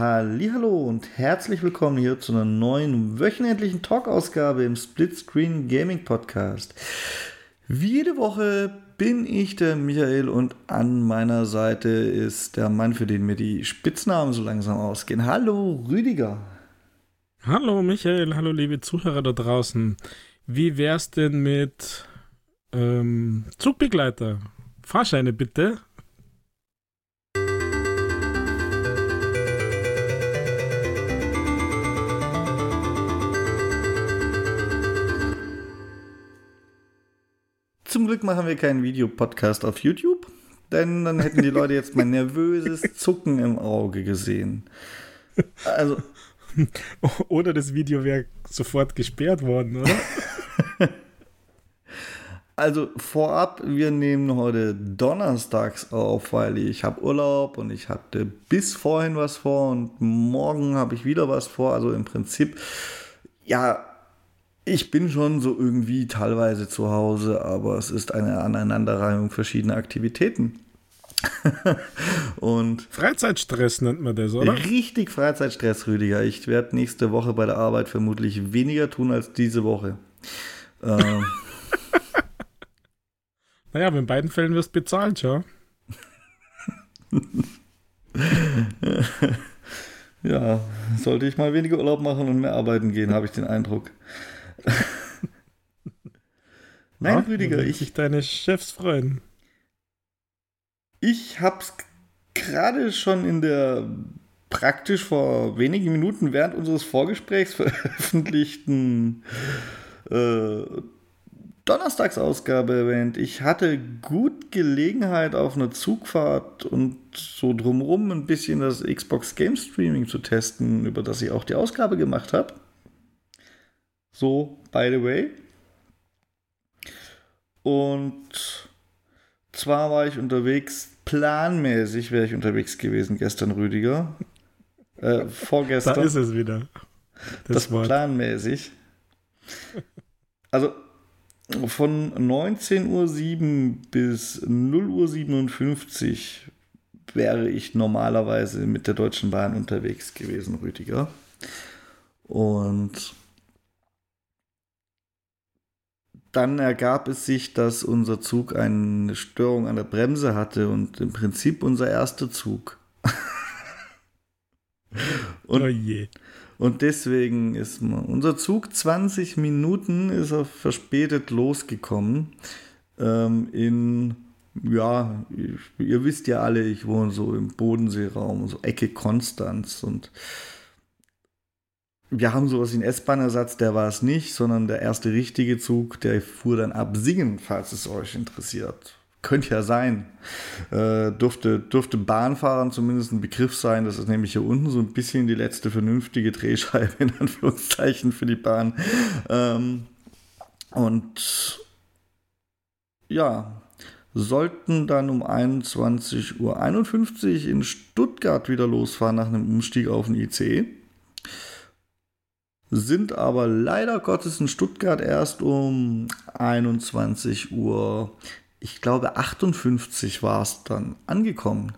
Hallo und herzlich willkommen hier zu einer neuen wöchentlichen Talk-Ausgabe im Splitscreen Gaming Podcast. Wie jede Woche bin ich der Michael und an meiner Seite ist der Mann, für den mir die Spitznamen so langsam ausgehen. Hallo Rüdiger. Hallo Michael, hallo liebe Zuhörer da draußen. Wie wär's denn mit ähm, Zugbegleiter? Fahrscheine bitte. Zum Glück machen wir keinen Videopodcast auf YouTube, denn dann hätten die Leute jetzt mein nervöses Zucken im Auge gesehen. Also. Oder das Video wäre sofort gesperrt worden, oder? Also vorab, wir nehmen heute donnerstags auf, weil ich habe Urlaub und ich hatte bis vorhin was vor und morgen habe ich wieder was vor. Also im Prinzip, ja, ich bin schon so irgendwie teilweise zu Hause, aber es ist eine Aneinanderreihung verschiedener Aktivitäten. und Freizeitstress nennt man das, oder? Richtig Freizeitstress, Rüdiger. Ich werde nächste Woche bei der Arbeit vermutlich weniger tun als diese Woche. ähm. Naja, in beiden Fällen wirst du bezahlt, ja. ja, sollte ich mal weniger Urlaub machen und mehr arbeiten gehen, habe ich den Eindruck. Nein, ja, Rüdiger, ich. Sich deine Chefs freuen. Ich hab's gerade schon in der praktisch vor wenigen Minuten während unseres Vorgesprächs veröffentlichten äh, Donnerstagsausgabe erwähnt. Ich hatte gut Gelegenheit auf einer Zugfahrt und so drumherum ein bisschen das Xbox Game Streaming zu testen, über das ich auch die Ausgabe gemacht habe. So, by the way. Und zwar war ich unterwegs, planmäßig wäre ich unterwegs gewesen gestern, Rüdiger. Äh, vorgestern. Da ist es wieder. Das, das planmäßig. Also von 19.07 Uhr bis 0.57 Uhr wäre ich normalerweise mit der Deutschen Bahn unterwegs gewesen, Rüdiger. Und dann ergab es sich, dass unser Zug eine Störung an der Bremse hatte und im Prinzip unser erster Zug. und, oh je. Und deswegen ist unser Zug 20 Minuten ist er verspätet losgekommen. Ähm, in, ja, ihr wisst ja alle, ich wohne so im Bodenseeraum, so Ecke Konstanz und wir haben sowas wie einen S-Bahn-Ersatz, der war es nicht, sondern der erste richtige Zug, der fuhr dann ab Singen, falls es euch interessiert. Könnte ja sein. Äh, dürfte, dürfte Bahnfahrern zumindest ein Begriff sein. Das ist nämlich hier unten so ein bisschen die letzte vernünftige Drehscheibe, in Anführungszeichen, für die Bahn. Ähm, und ja, sollten dann um 21.51 Uhr in Stuttgart wieder losfahren nach einem Umstieg auf den ICE sind aber leider Gottes in Stuttgart erst um 21 Uhr, ich glaube 58 war es dann angekommen.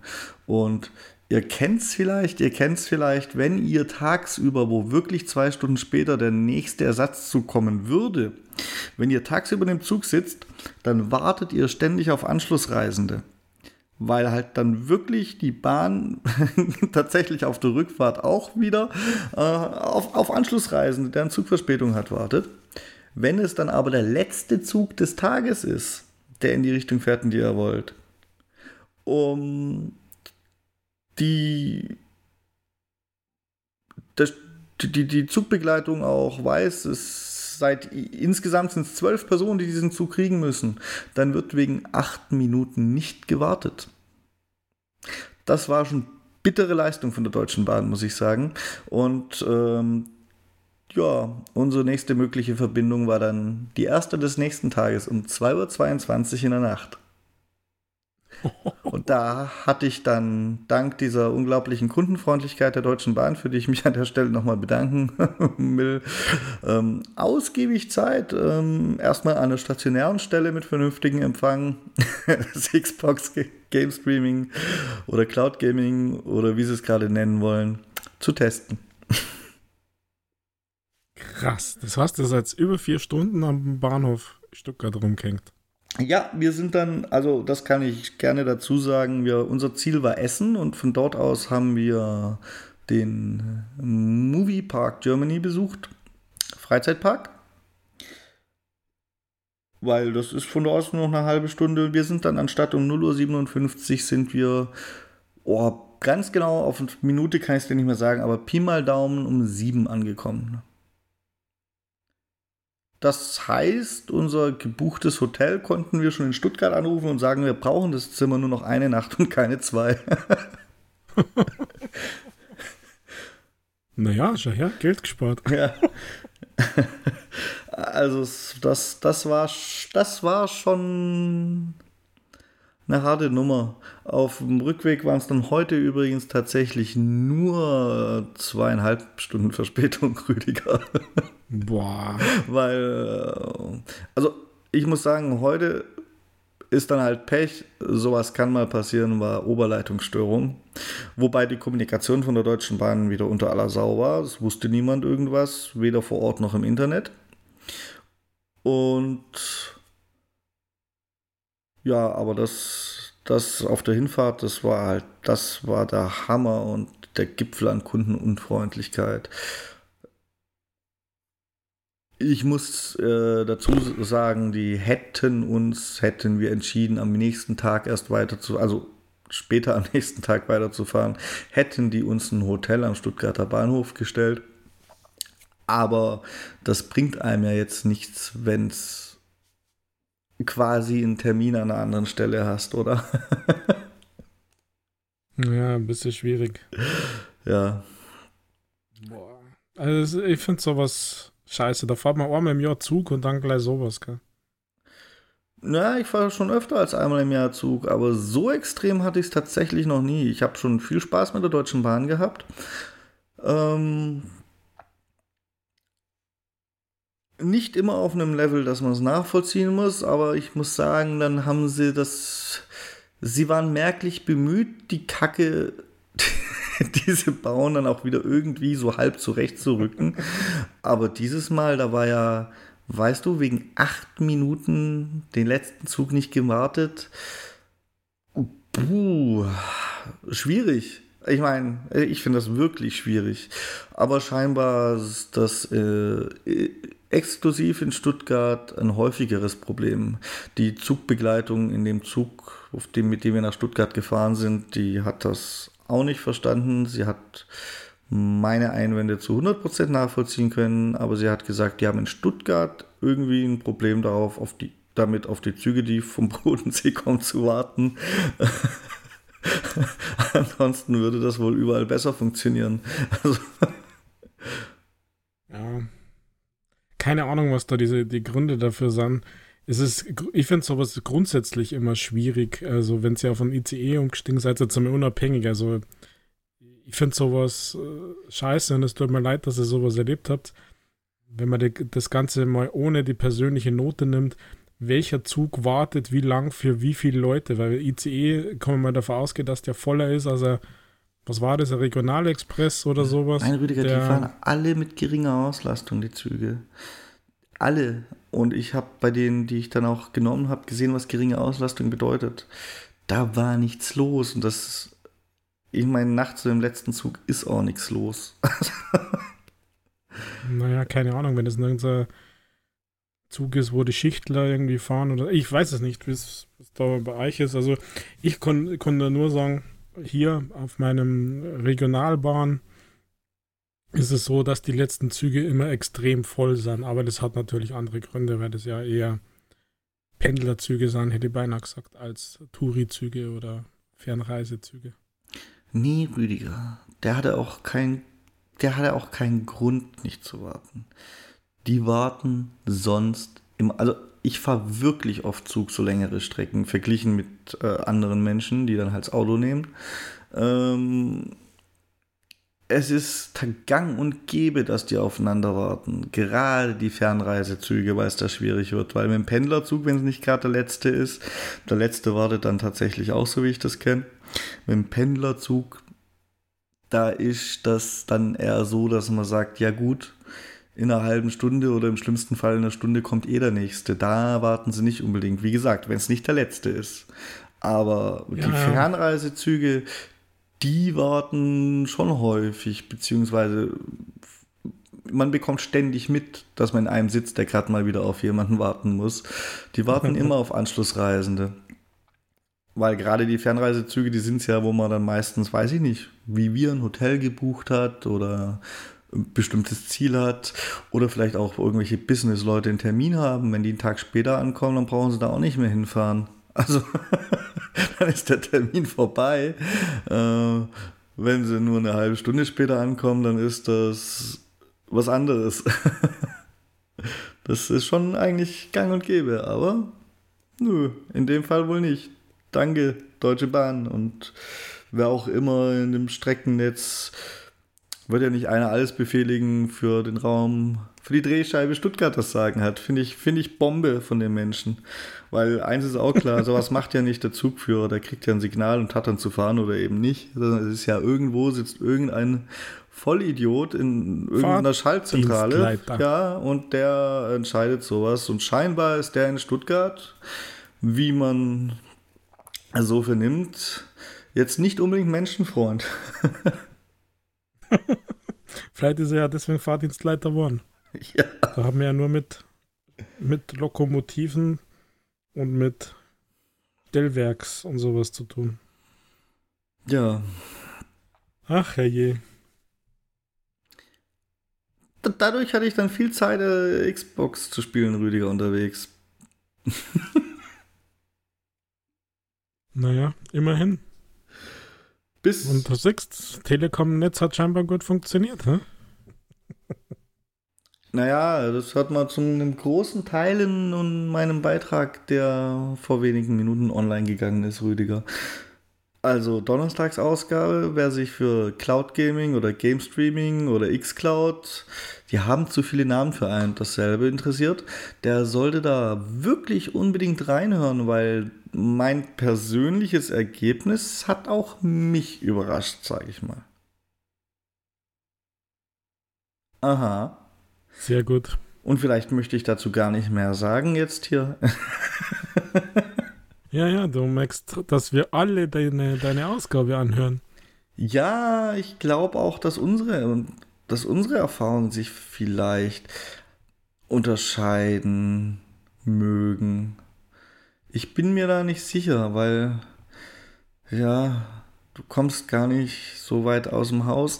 Und ihr kennt es vielleicht, ihr kennt es vielleicht, wenn ihr tagsüber, wo wirklich zwei Stunden später der nächste Ersatzzug kommen würde, wenn ihr tagsüber im Zug sitzt, dann wartet ihr ständig auf Anschlussreisende weil halt dann wirklich die Bahn tatsächlich auf der Rückfahrt auch wieder äh, auf, auf Anschlussreisende, deren Zugverspätung hat, wartet. Wenn es dann aber der letzte Zug des Tages ist, der in die Richtung fährt, in die ihr wollt, um die, das, die, die Zugbegleitung auch weiß, es seit insgesamt sind es zwölf Personen, die diesen Zug kriegen müssen, dann wird wegen acht Minuten nicht gewartet. Das war schon bittere Leistung von der Deutschen Bahn, muss ich sagen. Und ähm, ja, unsere nächste mögliche Verbindung war dann die erste des nächsten Tages um 2.22 Uhr in der Nacht. Und da hatte ich dann dank dieser unglaublichen Kundenfreundlichkeit der Deutschen Bahn, für die ich mich an der Stelle nochmal bedanken will, ähm, ausgiebig Zeit, ähm, erstmal an einer stationären Stelle mit vernünftigem Empfang, Xbox Game Streaming oder Cloud Gaming oder wie sie es gerade nennen wollen, zu testen. Krass, das heißt, ihr seid über vier Stunden am Bahnhof Stuttgart rumgehängt. Ja, wir sind dann, also das kann ich gerne dazu sagen, wir, unser Ziel war Essen und von dort aus haben wir den Movie Park Germany besucht, Freizeitpark. Weil das ist von dort aus nur noch eine halbe Stunde. Wir sind dann anstatt um 0.57 Uhr sind wir, oh, ganz genau auf eine Minute kann ich es dir nicht mehr sagen, aber Pi mal Daumen um 7 angekommen. Das heißt, unser gebuchtes Hotel konnten wir schon in Stuttgart anrufen und sagen, wir brauchen das Zimmer nur noch eine Nacht und keine zwei. naja, her, Geld gespart. Ja. Also das, das, war, das war schon eine harte Nummer. Auf dem Rückweg waren es dann heute übrigens tatsächlich nur zweieinhalb Stunden Verspätung, Rüdiger. Boah. Weil, äh, also ich muss sagen, heute ist dann halt Pech. Sowas kann mal passieren, war Oberleitungsstörung. Wobei die Kommunikation von der Deutschen Bahn wieder unter aller Sau war. Es wusste niemand irgendwas, weder vor Ort noch im Internet. Und ja, aber das, das auf der Hinfahrt, das war halt, das war der Hammer und der Gipfel an Kundenunfreundlichkeit. Ich muss äh, dazu sagen, die hätten uns, hätten wir entschieden, am nächsten Tag erst weiter zu, also später am nächsten Tag weiterzufahren, hätten die uns ein Hotel am Stuttgarter Bahnhof gestellt. Aber das bringt einem ja jetzt nichts, wenn es quasi einen Termin an einer anderen Stelle hast, oder? ja, ein bisschen schwierig. Ja. Boah. Also ich finde sowas scheiße. Da fahrt man einmal im Jahr Zug und dann gleich sowas, gell? Ja, ich fahre schon öfter als einmal im Jahr Zug, aber so extrem hatte ich es tatsächlich noch nie. Ich habe schon viel Spaß mit der Deutschen Bahn gehabt. Ähm, nicht immer auf einem Level, dass man es nachvollziehen muss, aber ich muss sagen, dann haben sie das. Sie waren merklich bemüht, die Kacke, die sie bauen, dann auch wieder irgendwie so halb zurechtzurücken. Aber dieses Mal, da war ja, weißt du, wegen acht Minuten den letzten Zug nicht gewartet. Puh, schwierig. Ich meine, ich finde das wirklich schwierig. Aber scheinbar ist das äh, exklusiv in Stuttgart ein häufigeres Problem. Die Zugbegleitung in dem Zug, auf dem, mit dem wir nach Stuttgart gefahren sind, die hat das auch nicht verstanden. Sie hat meine Einwände zu 100% nachvollziehen können, aber sie hat gesagt, die haben in Stuttgart irgendwie ein Problem darauf, auf die, damit auf die Züge, die vom Bodensee kommen, zu warten. Ansonsten würde das wohl überall besser funktionieren. Also ja, keine Ahnung, was da diese, die Gründe dafür sind. Es ist, ich finde sowas grundsätzlich immer schwierig. Also, wenn ihr auf ein ICE umgestiegen seid, seid ihr unabhängig. Also, ich finde sowas äh, scheiße und es tut mir leid, dass ihr sowas erlebt habt. Wenn man die, das Ganze mal ohne die persönliche Note nimmt, welcher Zug wartet wie lang für wie viele Leute, weil ICE kann man davon ausgehen, dass der voller ist, also was war das, ein Regionalexpress oder sowas? Nein, Rüdiger, der, die fahren alle mit geringer Auslastung, die Züge. Alle. Und ich habe bei denen, die ich dann auch genommen habe, gesehen, was geringe Auslastung bedeutet. Da war nichts los. Und das, ich meine, nachts im letzten Zug ist auch nichts los. naja, keine Ahnung, wenn es irgendein Zug ist, wo die Schichtler irgendwie fahren oder ich weiß es nicht, wie es da bei euch ist. Also ich konnte kon nur sagen, hier auf meinem Regionalbahn ist es so, dass die letzten Züge immer extrem voll sind. Aber das hat natürlich andere Gründe, weil das ja eher Pendlerzüge sind, hätte ich beinahe gesagt, als Touri-Züge oder Fernreisezüge. Nee, Rüdiger. Der hatte auch kein, der hatte auch keinen Grund, nicht zu warten. Die warten sonst immer. Also ich fahre wirklich oft Zug so längere Strecken, verglichen mit äh, anderen Menschen, die dann halt das Auto nehmen. Ähm, es ist gang und gäbe, dass die aufeinander warten. Gerade die Fernreisezüge, weil es da schwierig wird. Weil mit dem Pendlerzug, wenn es nicht gerade der letzte ist, der letzte wartet dann tatsächlich auch so, wie ich das kenne. Mit dem Pendlerzug, da ist das dann eher so, dass man sagt, ja gut, in einer halben Stunde oder im schlimmsten Fall in einer Stunde kommt eh der nächste. Da warten sie nicht unbedingt. Wie gesagt, wenn es nicht der letzte ist. Aber ja, die Fernreisezüge, die warten schon häufig, beziehungsweise man bekommt ständig mit, dass man in einem sitzt, der gerade mal wieder auf jemanden warten muss. Die warten immer auf Anschlussreisende. Weil gerade die Fernreisezüge, die sind es ja, wo man dann meistens, weiß ich nicht, wie wir ein Hotel gebucht hat oder bestimmtes Ziel hat oder vielleicht auch irgendwelche Business-Leute einen Termin haben. Wenn die einen Tag später ankommen, dann brauchen sie da auch nicht mehr hinfahren. Also dann ist der Termin vorbei. Äh, wenn sie nur eine halbe Stunde später ankommen, dann ist das was anderes. das ist schon eigentlich gang und gäbe, aber nö, in dem Fall wohl nicht. Danke, Deutsche Bahn und wer auch immer in dem Streckennetz wird ja nicht einer alles befehligen für den Raum, für die Drehscheibe Stuttgart das Sagen hat. Finde ich, find ich Bombe von den Menschen. Weil eins ist auch klar, sowas macht ja nicht der Zugführer, der kriegt ja ein Signal und hat dann zu fahren oder eben nicht. Sondern es ist ja irgendwo sitzt irgendein Vollidiot in irgendeiner Schaltzentrale. Ja, und der entscheidet sowas. Und scheinbar ist der in Stuttgart, wie man so vernimmt, jetzt nicht unbedingt Menschenfreund. Vielleicht ist er ja deswegen Fahrdienstleiter geworden. Ja. Da haben wir ja nur mit, mit Lokomotiven und mit Stellwerks und sowas zu tun. Ja. Ach, herrje. Dadurch hatte ich dann viel Zeit, äh, Xbox zu spielen, Rüdiger, unterwegs. naja, immerhin. Bis Und du siehst, Telekom-Netz hat scheinbar gut funktioniert, hä? Naja, das hat man zu einem großen Teil in meinem Beitrag, der vor wenigen Minuten online gegangen ist, Rüdiger. Also Donnerstagsausgabe, wer sich für Cloud Gaming oder Game Streaming oder Xcloud, die haben zu viele Namen für einen, dasselbe interessiert, der sollte da wirklich unbedingt reinhören, weil mein persönliches Ergebnis hat auch mich überrascht, sage ich mal. Aha. Sehr gut. Und vielleicht möchte ich dazu gar nicht mehr sagen jetzt hier. Ja, ja, du merkst, dass wir alle deine, deine Ausgabe anhören. Ja, ich glaube auch, dass unsere, dass unsere Erfahrungen sich vielleicht unterscheiden mögen. Ich bin mir da nicht sicher, weil ja, du kommst gar nicht so weit aus dem Haus.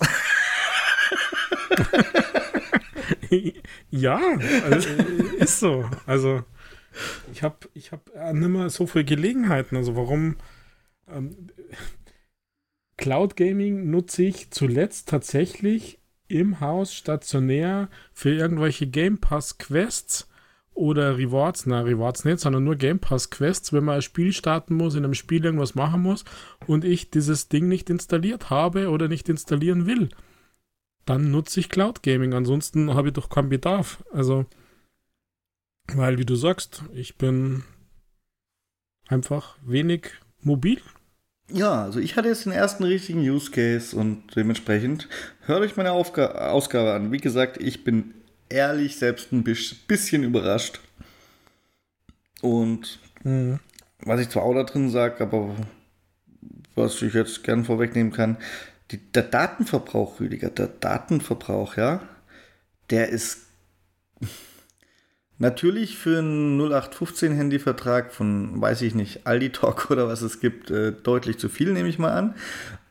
ja, also, ist so. Also ich habe ich hab äh, nicht mehr so viele Gelegenheiten. Also warum ähm, Cloud Gaming nutze ich zuletzt tatsächlich im Haus stationär für irgendwelche Game Pass Quests oder Rewards, na Rewards nicht, sondern nur Game Pass Quests, wenn man ein Spiel starten muss, in einem Spiel irgendwas machen muss und ich dieses Ding nicht installiert habe oder nicht installieren will, dann nutze ich Cloud Gaming. Ansonsten habe ich doch keinen Bedarf. Also weil, wie du sagst, ich bin einfach wenig mobil. Ja, also ich hatte jetzt den ersten richtigen Use Case und dementsprechend hört euch meine Aufga Ausgabe an. Wie gesagt, ich bin ehrlich selbst ein bisschen überrascht. Und mhm. was ich zwar auch da drin sage, aber was ich jetzt gern vorwegnehmen kann, die, der Datenverbrauch, Rüdiger, der Datenverbrauch, ja, der ist Natürlich für einen 0815-Handyvertrag von, weiß ich nicht, Aldi Talk oder was es gibt, äh, deutlich zu viel, nehme ich mal an.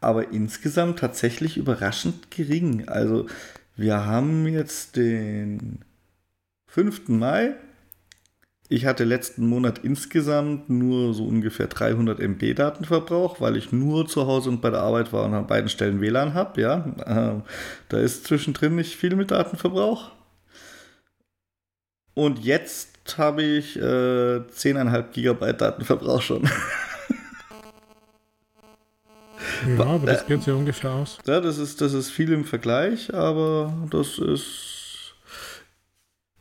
Aber insgesamt tatsächlich überraschend gering. Also, wir haben jetzt den 5. Mai. Ich hatte letzten Monat insgesamt nur so ungefähr 300 MB Datenverbrauch, weil ich nur zu Hause und bei der Arbeit war und an beiden Stellen WLAN habe. Ja, äh, da ist zwischendrin nicht viel mit Datenverbrauch. Und jetzt habe ich äh, 10,5 Gigabyte Datenverbrauch schon. ja, aber das geht ja ungefähr aus. Ja, das ist, das ist viel im Vergleich, aber das ist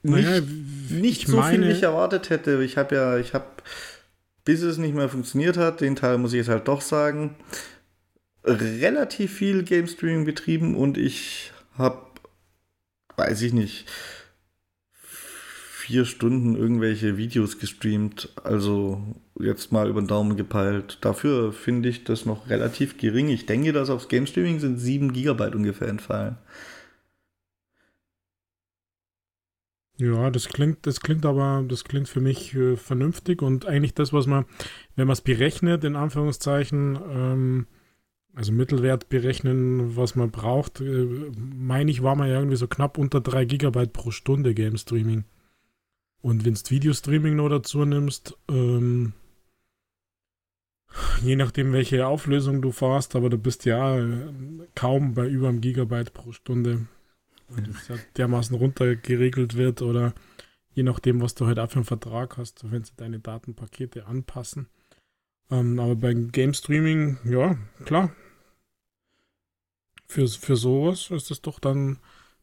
nicht, naja, nicht so meine... viel, wie ich erwartet hätte. Ich habe ja, ich habe, bis es nicht mehr funktioniert hat, den Teil muss ich jetzt halt doch sagen, relativ viel Game Streaming betrieben und ich habe, weiß ich nicht, vier Stunden irgendwelche Videos gestreamt. Also jetzt mal über den Daumen gepeilt. Dafür finde ich das noch relativ gering. Ich denke, dass aufs Game Streaming sind 7 Gigabyte ungefähr entfallen. Ja, das klingt, das klingt aber, das klingt für mich äh, vernünftig und eigentlich das, was man, wenn man es berechnet, in Anführungszeichen, ähm, also Mittelwert berechnen, was man braucht, äh, meine ich, war man ja irgendwie so knapp unter 3 Gigabyte pro Stunde Game Streaming. Und wenn du Videostreaming noch dazu nimmst, ähm, je nachdem, welche Auflösung du fährst, aber du bist ja äh, kaum bei über einem Gigabyte pro Stunde. Weil das ja dermaßen runtergeregelt wird oder je nachdem, was du halt auch für einen Vertrag hast, wenn sie deine Datenpakete anpassen. Ähm, aber beim Game Streaming, ja, klar. Für, für sowas ist es doch dann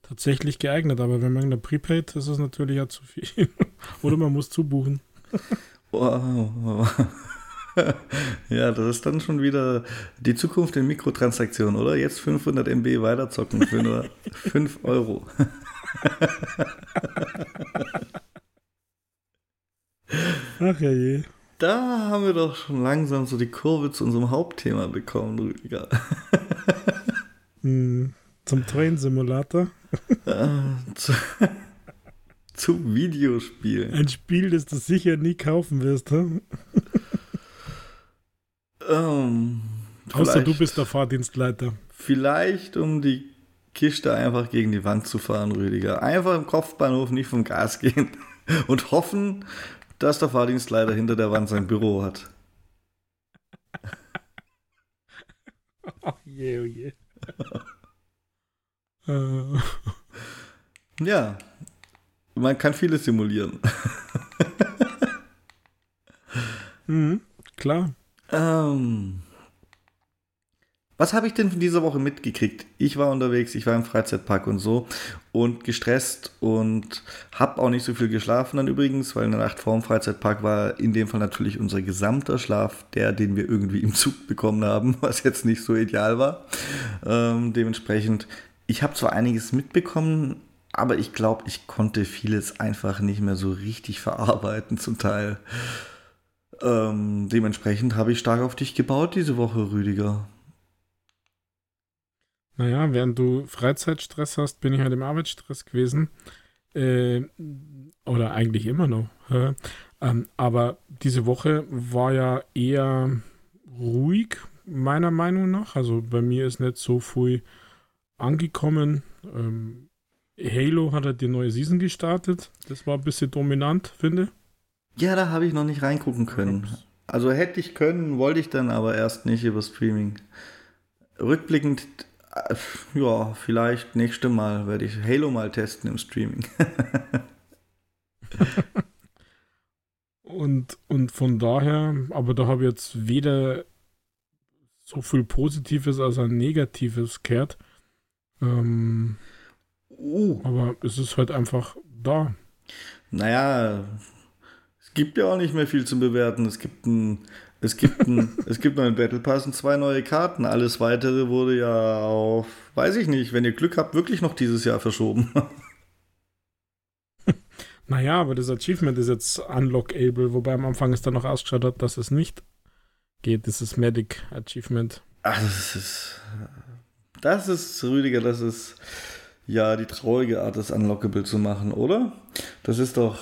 tatsächlich geeignet. Aber wenn man in der Prepaid, ist es natürlich ja zu viel. Oder man muss zubuchen. Wow. ja, das ist dann schon wieder die Zukunft in Mikrotransaktionen, oder? Jetzt 500 MB weiterzocken für nur 5 Euro. Ach ja je. Da haben wir doch schon langsam so die Kurve zu unserem Hauptthema bekommen, Rüdiger. hm, zum Train Simulator. Äh, zu, zu Videospielen. Ein Spiel, das du sicher nie kaufen wirst, hm? Ähm, Außer du bist der Fahrdienstleiter. Vielleicht, um die Kiste einfach gegen die Wand zu fahren, Rüdiger. Einfach im Kopfbahnhof nicht vom Gas gehen und hoffen, dass der Fahrdienstleiter hinter der Wand sein Büro hat. Oh je, oh je. ja, man kann vieles simulieren. mhm, klar. Ähm, was habe ich denn von dieser Woche mitgekriegt? Ich war unterwegs, ich war im Freizeitpark und so und gestresst und habe auch nicht so viel geschlafen dann übrigens, weil in der Nacht vor dem Freizeitpark war in dem Fall natürlich unser gesamter Schlaf, der, den wir irgendwie im Zug bekommen haben, was jetzt nicht so ideal war. Ähm, dementsprechend, ich habe zwar einiges mitbekommen, aber ich glaube, ich konnte vieles einfach nicht mehr so richtig verarbeiten zum Teil. Ähm, dementsprechend habe ich stark auf dich gebaut diese Woche, Rüdiger. Naja, während du Freizeitstress hast, bin ich halt im Arbeitsstress gewesen. Äh, oder eigentlich immer noch. Ähm, aber diese Woche war ja eher ruhig, meiner Meinung nach. Also bei mir ist nicht so viel angekommen. Ähm, Halo hat halt die neue Season gestartet. Das war ein bisschen dominant, finde. Ja, da habe ich noch nicht reingucken können. Also hätte ich können, wollte ich dann aber erst nicht über Streaming. Rückblickend, äh, ja, vielleicht nächste Mal werde ich Halo mal testen im Streaming. und, und von daher, aber da habe ich jetzt weder so viel Positives als ein Negatives gehört. Ähm, uh. Aber es ist halt einfach da. Naja, gibt ja auch nicht mehr viel zu bewerten. Es gibt ein, es gibt ein, es gibt neuen Battle Pass und zwei neue Karten. Alles weitere wurde ja auf, weiß ich nicht, wenn ihr Glück habt, wirklich noch dieses Jahr verschoben. naja, aber das Achievement ist jetzt unlockable, wobei am Anfang es dann noch ausgeschaut hat, dass es nicht geht. Das ist Medic Achievement. Ach, das ist. Das ist, Rüdiger, das ist ja die traurige Art, das unlockable zu machen, oder? Das ist doch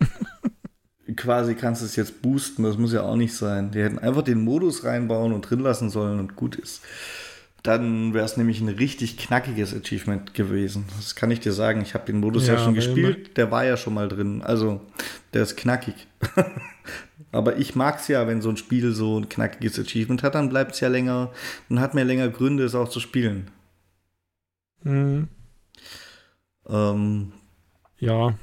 quasi kannst du es jetzt boosten, das muss ja auch nicht sein. Die hätten einfach den Modus reinbauen und drin lassen sollen und gut ist. Dann wäre es nämlich ein richtig knackiges Achievement gewesen. Das kann ich dir sagen. Ich habe den Modus ja, ja schon gespielt, der war ja schon mal drin. Also, der ist knackig. Aber ich mag es ja, wenn so ein Spiel so ein knackiges Achievement hat, dann bleibt es ja länger, dann hat man länger Gründe, es auch zu spielen. Mhm. Ähm, ja,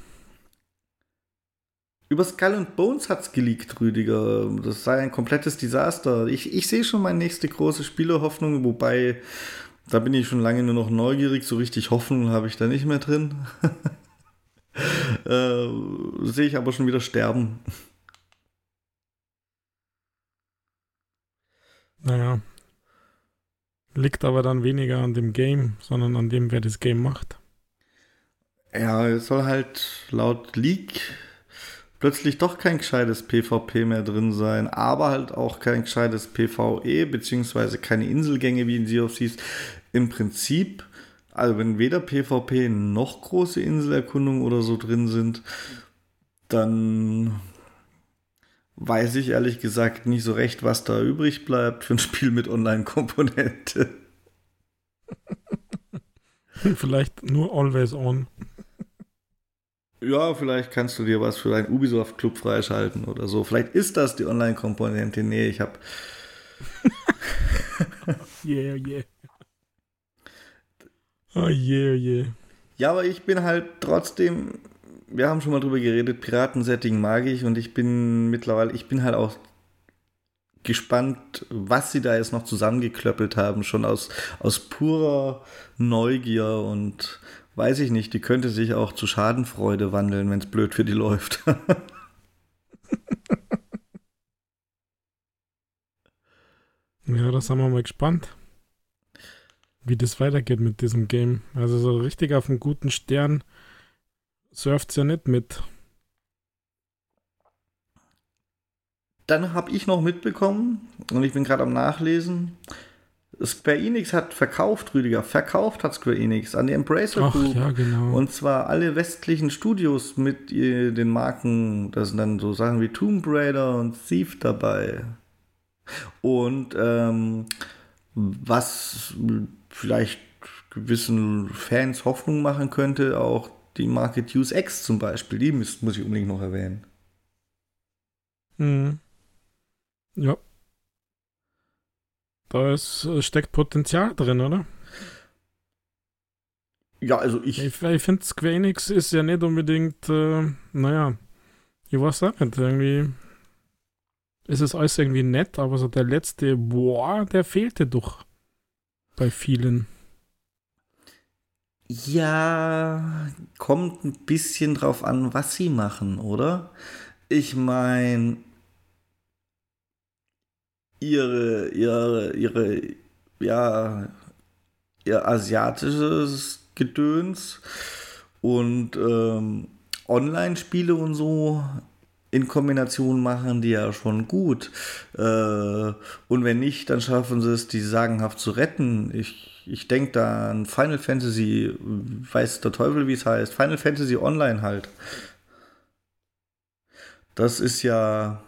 über Skull and Bones hat es geleakt, Rüdiger. Das sei ein komplettes Desaster. Ich, ich sehe schon meine nächste große Spielerhoffnung, wobei da bin ich schon lange nur noch neugierig. So richtig Hoffnung habe ich da nicht mehr drin. äh, sehe ich aber schon wieder sterben. Naja. Liegt aber dann weniger an dem Game, sondern an dem, wer das Game macht. Ja, es soll halt laut Leak plötzlich doch kein gescheites PvP mehr drin sein, aber halt auch kein gescheites PvE, beziehungsweise keine Inselgänge wie in Sea of Thieves. Im Prinzip, also wenn weder PvP noch große Inselerkundungen oder so drin sind, dann weiß ich ehrlich gesagt nicht so recht, was da übrig bleibt für ein Spiel mit Online-Komponente. Vielleicht nur Always On. Ja, vielleicht kannst du dir was für deinen Ubisoft-Club freischalten oder so. Vielleicht ist das die Online-Komponente. Nee, ich hab. yeah, yeah. Oh yeah, yeah. Ja, aber ich bin halt trotzdem wir haben schon mal drüber geredet, Piratensetting mag ich und ich bin mittlerweile, ich bin halt auch gespannt, was sie da jetzt noch zusammengeklöppelt haben, schon aus, aus purer Neugier und weiß ich nicht, die könnte sich auch zu Schadenfreude wandeln, wenn es blöd für die läuft. ja, das haben wir mal gespannt, wie das weitergeht mit diesem Game. Also so richtig auf einen guten Stern surft ja nicht mit. Dann habe ich noch mitbekommen, und ich bin gerade am Nachlesen, Square Enix hat verkauft, Rüdiger, verkauft hat Square Enix an die Embracer Ach, Group. Ja, genau. Und zwar alle westlichen Studios mit den Marken, da sind dann so Sachen wie Tomb Raider und Thief dabei. Und ähm, was vielleicht gewissen Fans Hoffnung machen könnte, auch die Marke Deuce X zum Beispiel, die muss, muss ich unbedingt noch erwähnen. Mhm. Ja. Da ist, äh, steckt Potenzial drin, oder? Ja, also ich. Ich, ich finde, Square Enix ist ja nicht unbedingt, äh, naja, ich weiß auch nicht, irgendwie ist es alles irgendwie nett, aber so der letzte, boah, der fehlte doch bei vielen. Ja, kommt ein bisschen drauf an, was sie machen, oder? Ich meine, ihre, ihre, ihre, ja, ihr asiatisches Gedöns und ähm, Online-Spiele und so in Kombination machen die ja schon gut. Äh, und wenn nicht, dann schaffen sie es, die sagenhaft zu retten. Ich ich denke da an Final Fantasy, weiß der Teufel, wie es heißt, Final Fantasy Online halt. Das ist ja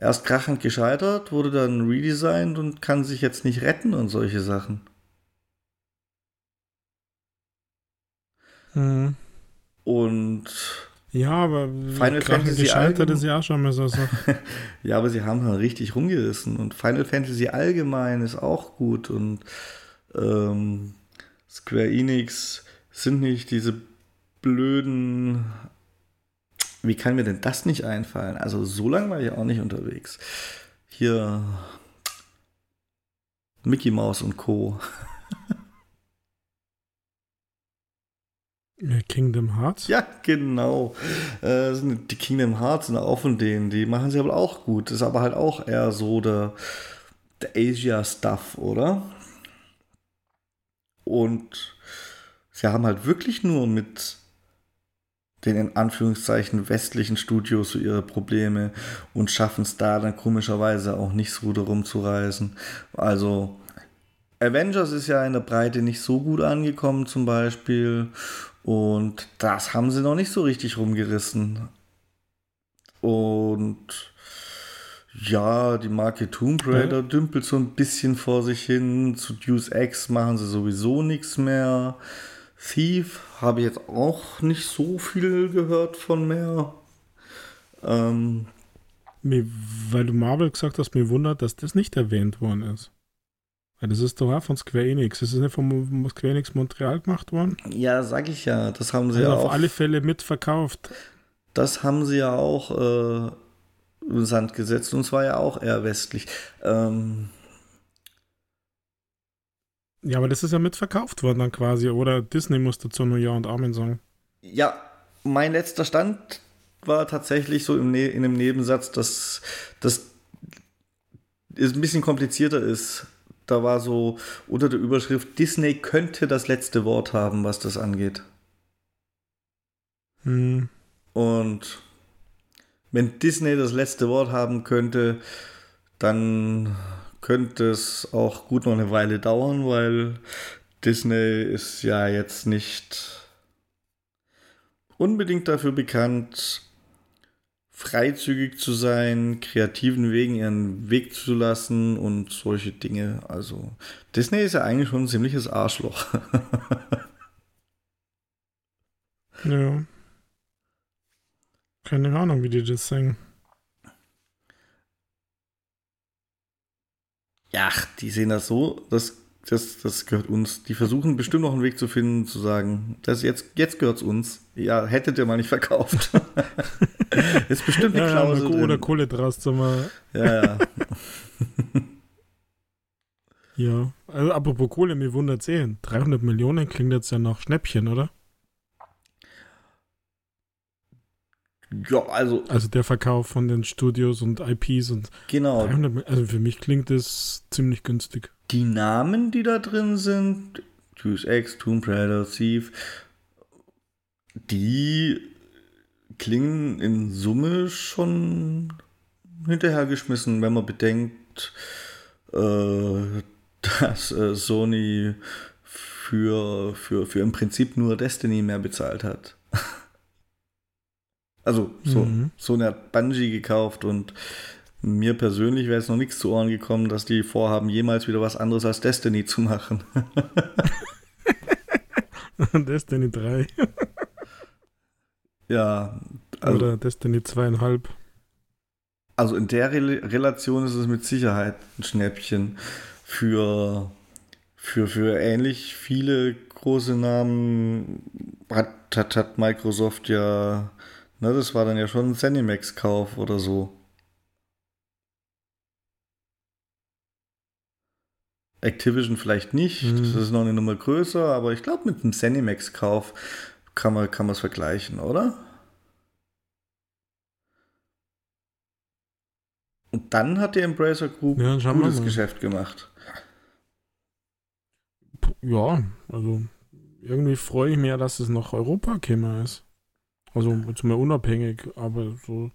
erst krachend gescheitert, wurde dann redesigned und kann sich jetzt nicht retten und solche Sachen. Hm. Und ja, aber Final Fantasy gescheitert ist ja auch schon mal so. ja, aber sie haben halt richtig rumgerissen und Final Fantasy allgemein ist auch gut und ähm, Square Enix sind nicht diese blöden. Wie kann mir denn das nicht einfallen? Also so lange war ich auch nicht unterwegs. Hier Mickey Mouse und Co. Kingdom Hearts? Ja, genau. Äh, die Kingdom Hearts sind auch von denen. Die machen sie aber auch gut. Das ist aber halt auch eher so der, der Asia-Stuff, oder? Und sie haben halt wirklich nur mit den in Anführungszeichen westlichen Studios so ihre Probleme und schaffen es da dann komischerweise auch nicht so darum zu reisen. Also Avengers ist ja in der Breite nicht so gut angekommen zum Beispiel und das haben sie noch nicht so richtig rumgerissen. Und ja, die Marke Tomb Raider ja. dümpelt so ein bisschen vor sich hin. Zu Deus Ex machen sie sowieso nichts mehr. Thief habe ich jetzt auch nicht so viel gehört von mehr. Ähm, weil du Marvel gesagt hast, mir wundert, dass das nicht erwähnt worden ist. Weil das ist doch auch von Square Enix. Ist das nicht von Square Enix Montreal gemacht worden? Ja, sag ich ja. Das haben sie also ja auf auch. auf alle Fälle mitverkauft. Das haben sie ja auch äh, in Sand gesetzt und zwar ja auch eher westlich. Ähm, ja, aber das ist ja mitverkauft worden dann quasi, oder? Disney musste zu New Ja und Amen sagen. Ja, mein letzter Stand war tatsächlich so im ne in einem Nebensatz, dass das ein bisschen komplizierter ist, da war so unter der Überschrift, Disney könnte das letzte Wort haben, was das angeht. Hm. Und wenn Disney das letzte Wort haben könnte, dann könnte es auch gut noch eine Weile dauern, weil Disney ist ja jetzt nicht unbedingt dafür bekannt, freizügig zu sein, kreativen Wegen ihren Weg zu lassen und solche Dinge. Also Disney ist ja eigentlich schon ein ziemliches Arschloch. ja. Keine Ahnung, wie die das sagen. Ja, die sehen das so, das, das, das gehört uns. Die versuchen bestimmt noch einen Weg zu finden, zu sagen, das jetzt, jetzt gehört es uns. Ja, hättet ihr mal nicht verkauft. ist bestimmt eine ja, Klausel. Ja, oder drin. Kohle draus zu machen. Ja, ja. ja, also apropos Kohle, mir wundert eh. 300 Millionen klingt jetzt ja nach Schnäppchen, oder? Ja, also. Also der Verkauf von den Studios und IPs und Genau. 300, also für mich klingt das ziemlich günstig. Die Namen, die da drin sind, Deus Ex, Tomb Raider, Thief, die klingen in Summe schon hinterhergeschmissen, wenn man bedenkt, äh, dass äh, Sony für, für, für im Prinzip nur Destiny mehr bezahlt hat. also so, Mhm. Sony hat Bungie gekauft und mir persönlich wäre jetzt noch nichts zu Ohren gekommen, dass die vorhaben, jemals wieder was anderes als Destiny zu machen. Destiny 3 ja, also, oder Destiny 2,5. also in der Re Relation ist es mit Sicherheit ein Schnäppchen für, für, für ähnlich viele große Namen hat, hat, hat Microsoft ja, ne, das war dann ja schon ein Zenimax-Kauf oder so. Activision vielleicht nicht, Mhm. das ist noch eine Nummer größer, aber ich glaube, mit einem Zenimax-Kauf kann man es kann man's vergleichen, oder? Und dann hat die Embracer Group Ja, wir gutes. Geschäft gemacht. Ja, also irgendwie freue ich mich ja, dass es nach Europa käme ist. Also jetzt mal unabhängig, aber so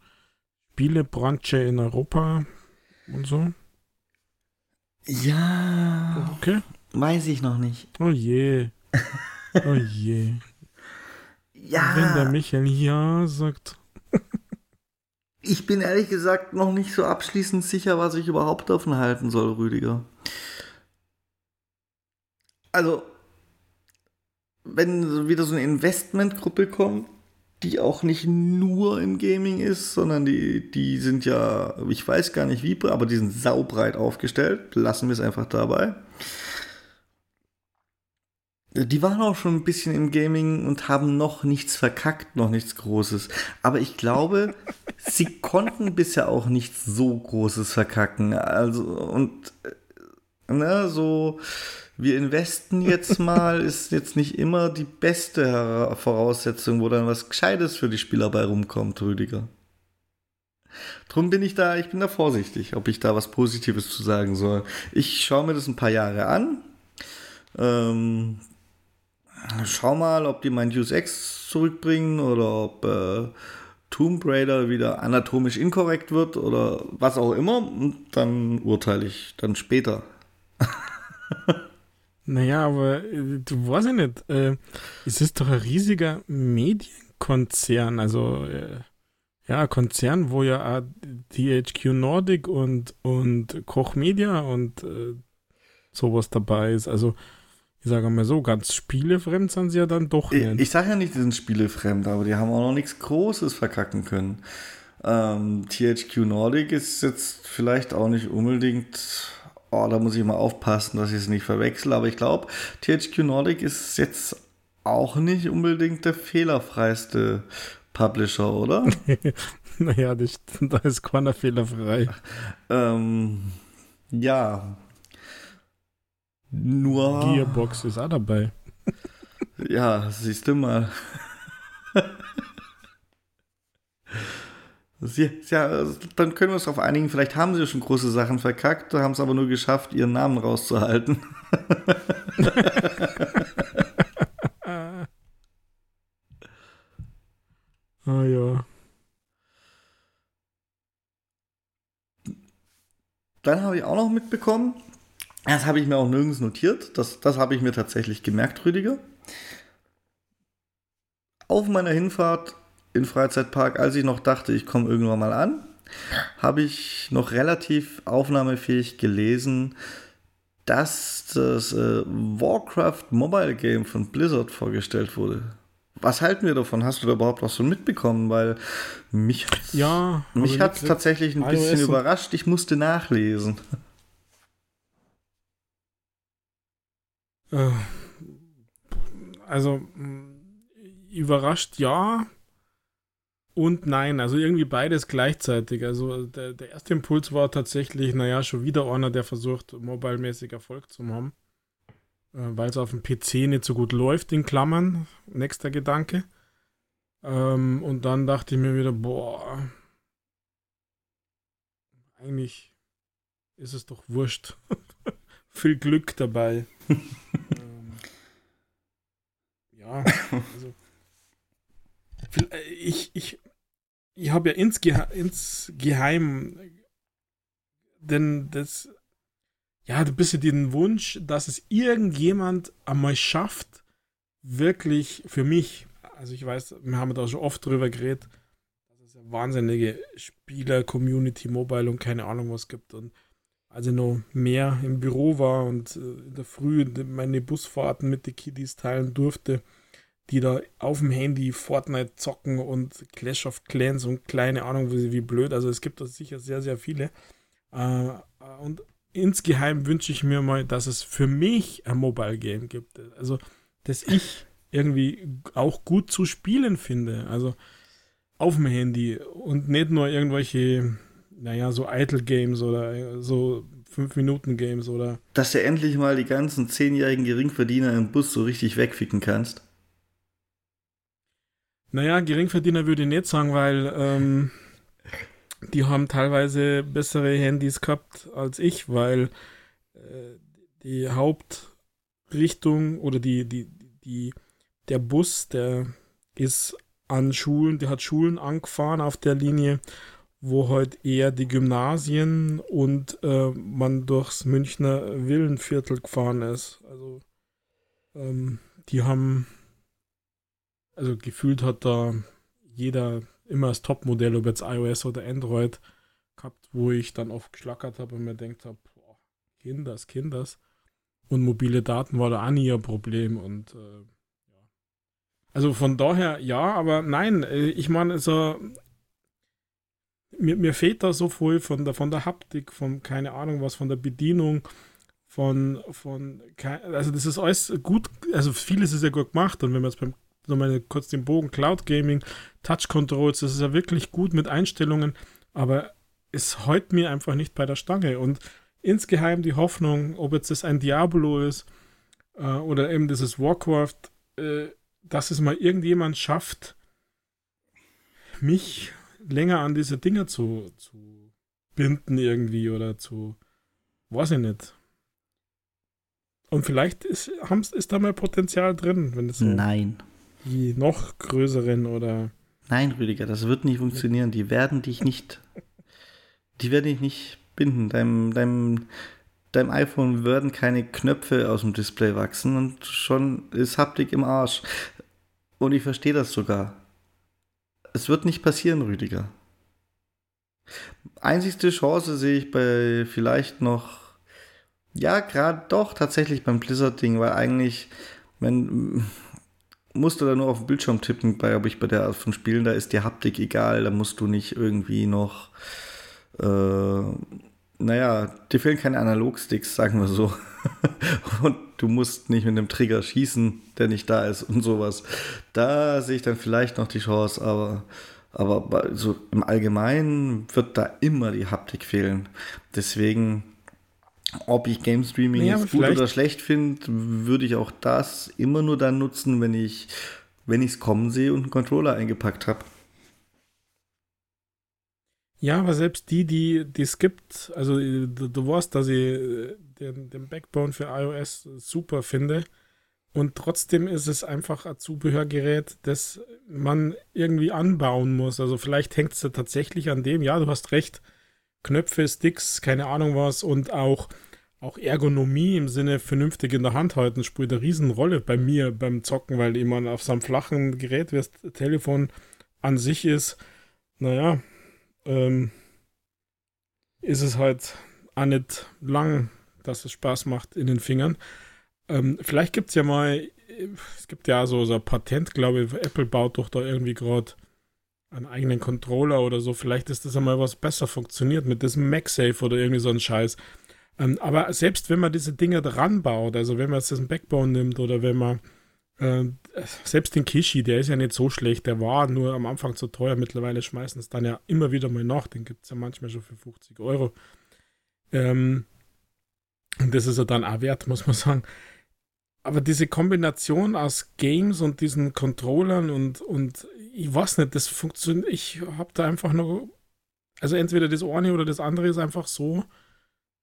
Spielebranche in Europa und so. Ja, Okay. weiß ich noch nicht. Oh je. Oh je. Wenn der Michael ja sagt. Ich bin ehrlich gesagt noch nicht so abschließend sicher, was ich überhaupt davon halten soll, Rüdiger. Also, wenn wieder so eine Investmentgruppe kommt, die auch nicht nur im Gaming ist, sondern die, die sind ja, ich weiß gar nicht wie, aber die sind saubreit aufgestellt. Lassen wir es einfach dabei. Die waren auch schon ein bisschen im Gaming und haben noch nichts verkackt, noch nichts Großes. Aber ich glaube, sie konnten bisher auch nichts so Großes verkacken. Also, und, äh, ne, so, wir investen jetzt mal, ist jetzt nicht immer die beste Voraussetzung, wo dann was Gescheites für die Spieler bei rumkommt, Rüdiger. Drum bin ich da, ich bin da vorsichtig, ob ich da was Positives zu sagen soll. Ich schaue mir das ein paar Jahre an. Ähm, schau mal, ob die mein Deus Ex zurückbringen oder ob äh, Tomb Raider wieder anatomisch inkorrekt wird oder was auch immer. Und dann urteile ich dann später. Naja, aber äh, du weißt ja nicht. Äh, es ist doch ein riesiger Medienkonzern. Also, äh, ja, Konzern, wo ja auch THQ Nordic und, und Koch Media und äh, sowas dabei ist. Also, ich sage mal so, ganz spielefremd sind sie ja dann doch Ich, ich sage ja nicht, die sind spielefremd, aber die haben auch noch nichts Großes verkacken können. Ähm, THQ Nordic ist jetzt vielleicht auch nicht unbedingt. Oh, da muss ich mal aufpassen, dass ich es nicht verwechsel. Aber ich glaube, THQ Nordic ist jetzt auch nicht unbedingt der fehlerfreiste Publisher, oder? naja, das, da ist keiner fehlerfrei. ähm, ja. Nur. Gearbox ist auch dabei. Ja, siehst du mal. Ja, dann können wir uns darauf einigen, vielleicht haben sie schon große Sachen verkackt, haben es aber nur geschafft, ihren Namen rauszuhalten. ah ja. Dann habe ich auch noch mitbekommen, das habe ich mir auch nirgends notiert, das, das habe ich mir tatsächlich gemerkt, Rüdiger. Auf meiner Hinfahrt in Freizeitpark, als ich noch dachte, ich komme irgendwann mal an, habe ich noch relativ aufnahmefähig gelesen, dass das äh, Warcraft Mobile Game von Blizzard vorgestellt wurde. Was halten wir davon? Hast du da überhaupt was von mitbekommen? Weil mich hat's, ja, mich hat es tatsächlich ein iOS bisschen überrascht. Ich musste nachlesen. Äh, also überrascht ja und nein. Also irgendwie beides gleichzeitig. Also der, der erste Impuls war tatsächlich, naja, schon wieder einer, der versucht, mobile-mäßig Erfolg zu haben. Äh, Weil es auf dem PC nicht so gut läuft, in Klammern. Nächster Gedanke. Ähm, und dann dachte ich mir wieder, boah, eigentlich ist es doch wurscht. Viel Glück dabei. ähm, ja, also äh, ich, ich, ich habe ja insgeheim, insgeheim denn das, ja, ein bisschen den Wunsch, dass es irgendjemand einmal schafft, wirklich für mich, also ich weiß, wir haben da schon oft drüber geredet, dass es ja wahnsinnige Spieler-Community, Mobile und keine Ahnung was gibt. Und als ich noch mehr im Büro war und äh, in der Früh meine Busfahrten mit den Kiddies teilen durfte, die da auf dem Handy Fortnite zocken und Clash of Clans und kleine Ahnung, wie, blöd. Also es gibt da sicher sehr, sehr viele. Äh, und insgeheim wünsche ich mir mal, dass es für mich ein Mobile Game gibt. Also, dass ich irgendwie auch gut zu spielen finde. Also auf dem Handy und nicht nur irgendwelche, naja, so Idle Games oder so 5-Minuten-Games oder. Dass du endlich mal die ganzen zehnjährigen Geringverdiener im Bus so richtig wegficken kannst. Naja, Geringverdiener würde ich nicht sagen, weil ähm, die haben teilweise bessere Handys gehabt als ich, weil äh, die Hauptrichtung oder die, die, die, der Bus, der ist an Schulen, der hat Schulen angefahren auf der Linie, wo halt eher die Gymnasien und äh, man durchs Münchner Villenviertel gefahren ist. Also ähm, die haben also gefühlt hat da jeder immer das Top-Modell, ob jetzt iOS oder Android, gehabt, wo ich dann oft geschlackert habe und mir denkt habe, Kinders, Kinders. Und mobile Daten war da auch nie ein Problem und äh, ja. Also von daher ja, aber nein, äh, ich meine, so mir, mir fehlt da so viel von der, von der Haptik, von keine Ahnung was, von der Bedienung, von, von, also das ist alles gut, also vieles ist ja gut gemacht und wenn wir jetzt beim nochmal kurz den Bogen Cloud Gaming, Touch Controls, das ist ja wirklich gut mit Einstellungen, aber es heut mir einfach nicht bei der Stange. Und insgeheim die Hoffnung, ob jetzt das ein Diablo ist äh, oder eben dieses Warcraft, äh, dass es mal irgendjemand schafft, mich länger an diese Dinger zu, zu binden irgendwie oder zu, weiß ich nicht. Und vielleicht ist, ist da mal Potenzial drin, wenn es so. Die noch größeren oder. Nein, Rüdiger, das wird nicht funktionieren. Die werden dich nicht. Die werden dich nicht binden. Deinem, deinem, deinem iPhone werden keine Knöpfe aus dem Display wachsen und schon ist Haptik im Arsch. Und ich verstehe das sogar. Es wird nicht passieren, Rüdiger. Einzigste Chance sehe ich bei vielleicht noch. Ja, gerade doch tatsächlich beim Blizzard-Ding, weil eigentlich, wenn musst du da nur auf den Bildschirm tippen, bei, ob ich bei der Art von Spielen, da ist die Haptik egal, da musst du nicht irgendwie noch, äh, naja, dir fehlen keine Analogsticks, sagen wir so. und du musst nicht mit einem Trigger schießen, der nicht da ist und sowas. Da sehe ich dann vielleicht noch die Chance, aber, aber so im Allgemeinen wird da immer die Haptik fehlen. Deswegen ob ich Game Streaming jetzt gut oder schlecht finde, würde ich auch das immer nur dann nutzen, wenn ich wenn ich es kommen sehe und einen Controller eingepackt habe. Ja, aber selbst die, die, es gibt, also du, du weißt, dass ich äh, den, den Backbone für iOS super finde. Und trotzdem ist es einfach ein Zubehörgerät, das man irgendwie anbauen muss. Also vielleicht hängt es ja tatsächlich an dem, ja, du hast recht, Knöpfe, Sticks, keine Ahnung was und auch, auch Ergonomie im Sinne vernünftig in der Hand halten spielt eine Riesenrolle bei mir beim Zocken, weil jemand auf so einem flachen Gerät, wie das Telefon an sich ist, naja, ähm, ist es halt auch nicht lang, dass es Spaß macht in den Fingern. Ähm, vielleicht gibt es ja mal, es gibt ja so, so ein Patent, glaube ich, Apple baut doch da irgendwie gerade einen eigenen Controller oder so. Vielleicht ist das einmal was besser funktioniert mit diesem MagSafe oder irgendwie so ein Scheiß. Ähm, aber selbst wenn man diese Dinge dran baut, also wenn man jetzt diesen Backbone nimmt oder wenn man äh, selbst den Kishi, der ist ja nicht so schlecht, der war nur am Anfang zu teuer, mittlerweile schmeißen es dann ja immer wieder mal nach, den gibt es ja manchmal schon für 50 Euro. Ähm, und das ist ja dann auch wert, muss man sagen. Aber diese Kombination aus Games und diesen Controllern und, und ich weiß nicht, das funktioniert, ich habe da einfach noch, also entweder das eine oder das andere ist einfach so,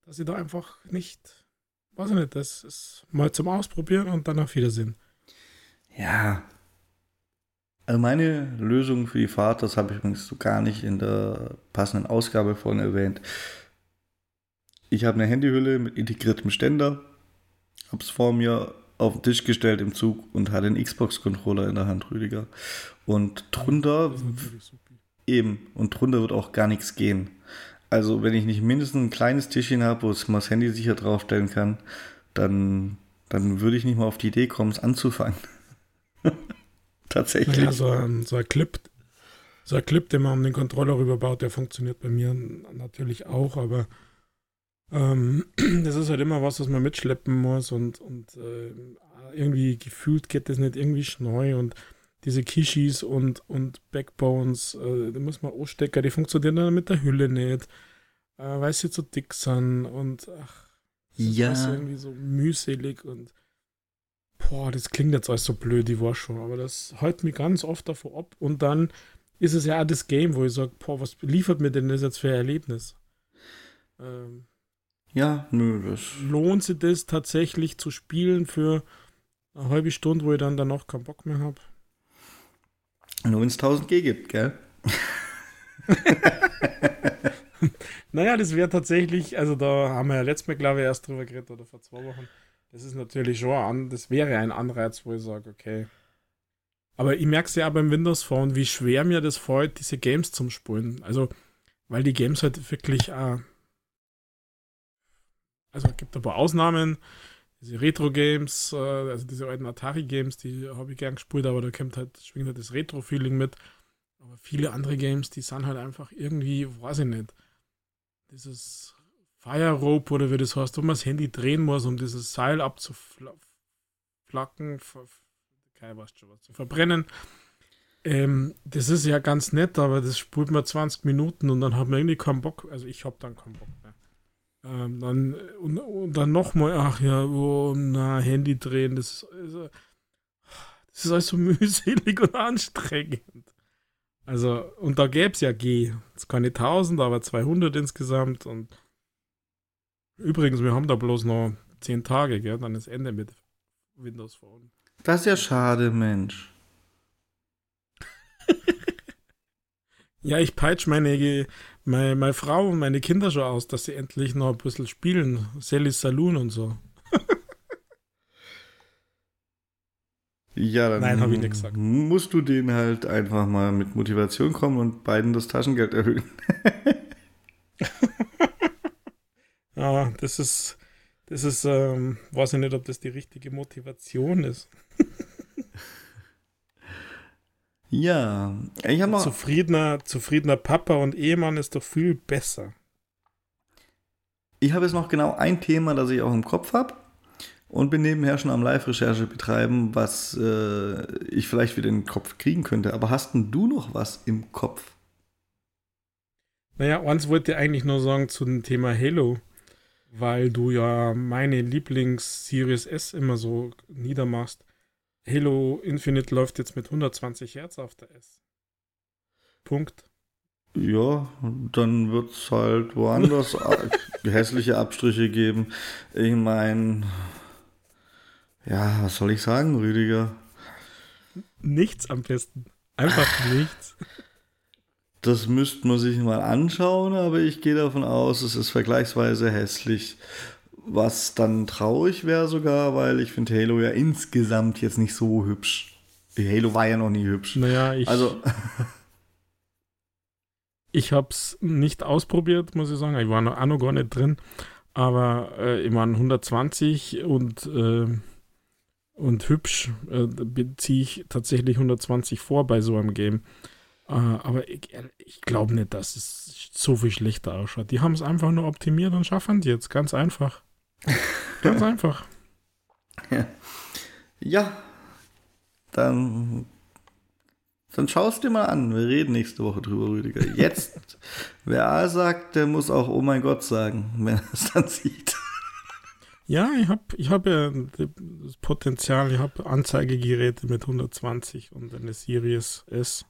dass ich da einfach nicht, weiß ich nicht, das ist mal zum Ausprobieren und dann auf Wiedersehen. Ja. Also meine Lösung für die Fahrt, das habe ich übrigens so gar nicht in der passenden Ausgabe vorhin erwähnt. Ich habe eine Handyhülle mit integriertem Ständer, habe es vor mir auf den Tisch gestellt im Zug und hatte einen Xbox-Controller in der Hand, Rüdiger. Und drunter, eben, und drunter wird auch gar nichts gehen. Also wenn ich nicht mindestens ein kleines Tischchen habe, wo ich mal das Handy sicher draufstellen kann, dann, dann würde ich nicht mal auf die Idee kommen, es anzufangen. Tatsächlich. Ja, so, ein, so, ein Clip, so ein Clip, den man um den Controller rüberbaut, der funktioniert bei mir natürlich auch, aber ähm, das ist halt immer was, was man mitschleppen muss und, und äh, irgendwie gefühlt geht das nicht irgendwie schnell und diese Kishis und, und Backbones, äh, da muss man anstecken, die funktionieren dann mit der Hülle nicht, äh, weil sie zu dick sind und ach, das ja. ist irgendwie so mühselig und boah, das klingt jetzt alles so blöd, die war schon, aber das hält mich ganz oft davor ab und dann ist es ja auch das Game, wo ich sage, boah, was liefert mir denn das jetzt für ein Erlebnis? Ähm, ja, nö, das. Lohnt sich das tatsächlich zu spielen für eine halbe Stunde, wo ich dann danach keinen Bock mehr habe? Nur wenn es 1000 G gibt, gell? naja, das wäre tatsächlich, also da haben wir ja letztes Mal, glaube ich, erst drüber geredet oder vor zwei Wochen. Das ist natürlich schon an, das wäre ein Anreiz, wo ich sage, okay. Aber ich merke es ja auch beim Windows Phone, wie schwer mir das fällt, diese Games zum Spulen. Also, weil die Games halt wirklich auch also es gibt ein paar Ausnahmen. Diese Retro-Games, äh, also diese alten Atari-Games, die habe ich gern gespielt, aber da kommt halt, schwingt halt das Retro-Feeling mit. Aber viele andere Games, die sind halt einfach irgendwie, weiß ich nicht. Dieses Fire Rope oder wie das heißt, wo man das Handy drehen muss, um dieses Seil abzuflacken, keine weiß schon was, zu verbrennen. Ähm, das ist ja ganz nett, aber das spult man 20 Minuten und dann hat man irgendwie keinen Bock. Also ich habe dann keinen Bock. Ähm, dann, und, und dann nochmal, ach ja, oh, na, Handy drehen, das ist, das ist alles so mühselig und anstrengend. Also, und da gäbe es ja G. Jetzt keine 1000, aber 200 insgesamt. Und übrigens, wir haben da bloß noch 10 Tage, gell? Dann ist Ende mit Windows Phone. Das ist ja schade, Mensch. ja, ich peitsch meine meine, meine Frau und meine Kinder schon aus, dass sie endlich noch ein bisschen spielen. Sally's Saloon und so. ja, dann Nein, habe ich nicht gesagt. musst du denen halt einfach mal mit Motivation kommen und beiden das Taschengeld erhöhen. ja, das ist, das ist, ähm, weiß ich nicht, ob das die richtige Motivation ist. Ja, ich habe noch. Zufriedener, zufriedener Papa und Ehemann ist doch viel besser. Ich habe jetzt noch genau ein Thema, das ich auch im Kopf habe und bin nebenher schon am Live-Recherche betreiben, was äh, ich vielleicht wieder in den Kopf kriegen könnte. Aber hast denn du noch was im Kopf? Naja, eins wollte ich eigentlich nur sagen zu dem Thema Halo, weil du ja meine Lieblings-Series S immer so niedermachst. Halo Infinite läuft jetzt mit 120 Hertz auf der S. Punkt. Ja, dann wird es halt woanders hässliche Abstriche geben. Ich meine, ja, was soll ich sagen, Rüdiger? Nichts am besten. Einfach nichts. Das müsste man sich mal anschauen, aber ich gehe davon aus, es ist vergleichsweise hässlich. Was dann traurig wäre sogar, weil ich finde Halo ja insgesamt jetzt nicht so hübsch. Halo war ja noch nie hübsch. Naja, ich. Also. ich habe es nicht ausprobiert, muss ich sagen. Ich war noch, auch noch gar nicht drin. Aber äh, ich meine, 120 und, äh, und hübsch äh, beziehe ich tatsächlich 120 vor bei so einem Game. Äh, aber ich, ich glaube nicht, dass es so viel schlechter ausschaut. Die haben es einfach nur optimiert und schaffen es jetzt. Ganz einfach. Ganz einfach. Ja. ja. Dann, dann schau es dir mal an. Wir reden nächste Woche drüber, Rüdiger. Jetzt, wer A sagt, der muss auch Oh mein Gott sagen, wenn er es dann sieht. Ja, ich habe ich hab ja das Potenzial, ich habe Anzeigegeräte mit 120 und eine Series S.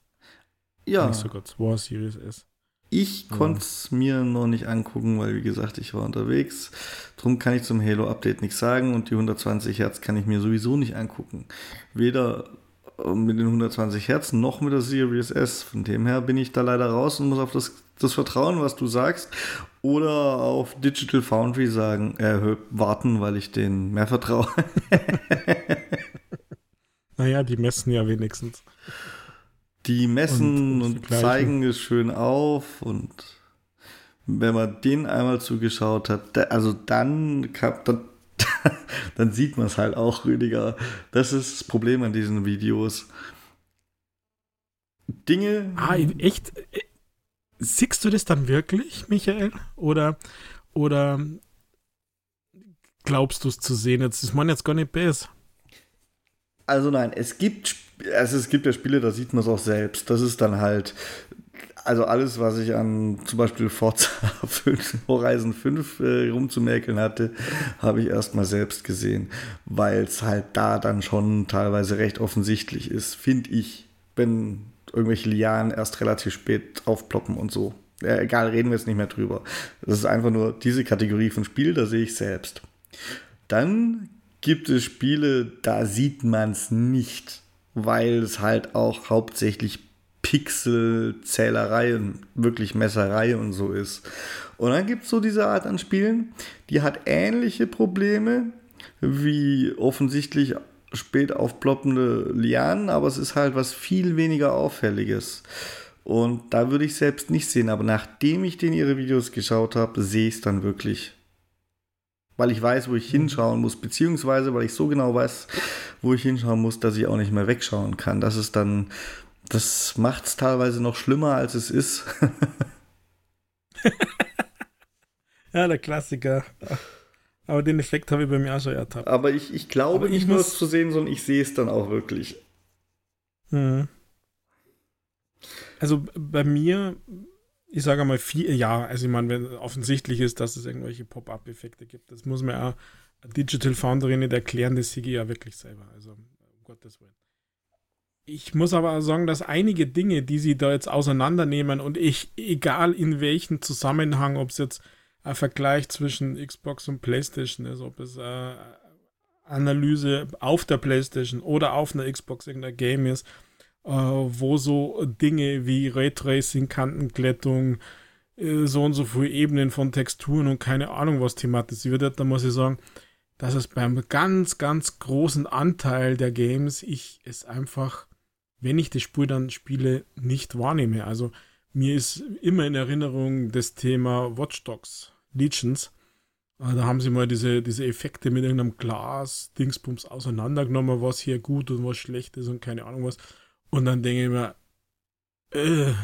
Ja. Nicht sogar zwei Series S. Ich ja. konnte es mir noch nicht angucken, weil wie gesagt, ich war unterwegs. Drum kann ich zum Halo-Update nichts sagen und die 120 Hertz kann ich mir sowieso nicht angucken. Weder äh, mit den 120 Hertz noch mit der Series S. Von dem her bin ich da leider raus und muss auf das, das Vertrauen, was du sagst, oder auf Digital Foundry sagen, äh, warten, weil ich denen mehr vertraue. naja, die messen ja wenigstens. Die messen und, und zeigen es schön auf und wenn man den einmal zugeschaut hat, also dann, dann, dann sieht man es halt auch, Rüdiger. Das ist das Problem an diesen Videos. Dinge. Ah, echt? Siehst du das dann wirklich, Michael? Oder, oder glaubst du es zu sehen? Jetzt ist man jetzt gar nicht besser. Also nein, es gibt also es gibt ja Spiele, da sieht man es auch selbst. Das ist dann halt, also alles, was ich an zum Beispiel Forza 5, Horizon 5 äh, rumzumerkeln hatte, habe ich erstmal selbst gesehen, weil es halt da dann schon teilweise recht offensichtlich ist, finde ich, wenn irgendwelche Lianen erst relativ spät aufploppen und so. Ja, egal, reden wir jetzt nicht mehr drüber. Das ist einfach nur diese Kategorie von Spiel, da sehe ich selbst. Dann gibt es Spiele, da sieht man es nicht weil es halt auch hauptsächlich Pixelzählerei und wirklich Messerei und so ist. Und dann gibt es so diese Art an Spielen, die hat ähnliche Probleme wie offensichtlich spät aufploppende Lianen, aber es ist halt was viel weniger Auffälliges. Und da würde ich selbst nicht sehen, aber nachdem ich den ihre Videos geschaut habe, sehe ich es dann wirklich weil ich weiß, wo ich mhm. hinschauen muss, beziehungsweise weil ich so genau weiß, wo ich hinschauen muss, dass ich auch nicht mehr wegschauen kann. Das ist dann, das macht es teilweise noch schlimmer, als es ist. ja, der Klassiker. Aber den Effekt habe ich bei mir auch schon ertappt. Aber ich, ich glaube ich nicht nur es zu sehen, sondern ich sehe es dann auch wirklich. Mhm. Also bei mir ich sage mal vier, ja, also ich meine, wenn offensichtlich ist, dass es irgendwelche Pop-up-Effekte gibt, das muss man ja Digital Foundry nicht erklären, das sehe ich ja wirklich selber. Also, um Gottes Willen. Ich muss aber sagen, dass einige Dinge, die sie da jetzt auseinandernehmen und ich, egal in welchem Zusammenhang, ob es jetzt ein Vergleich zwischen Xbox und PlayStation ist, ob es eine Analyse auf der PlayStation oder auf einer Xbox irgendein Game ist, äh, wo so Dinge wie Raytracing, Kantenglättung, äh, so und so viele Ebenen von Texturen und keine Ahnung was thematisiert wird, da muss ich sagen, dass es beim ganz, ganz großen Anteil der Games ich es einfach, wenn ich das Spiel dann spiele, nicht wahrnehme. Also mir ist immer in Erinnerung das Thema Watch Dogs, Legions. Äh, da haben sie mal diese, diese Effekte mit irgendeinem Glas, Dingsbums auseinandergenommen, was hier gut und was schlecht ist und keine Ahnung was. Und dann denke ich mir, äh,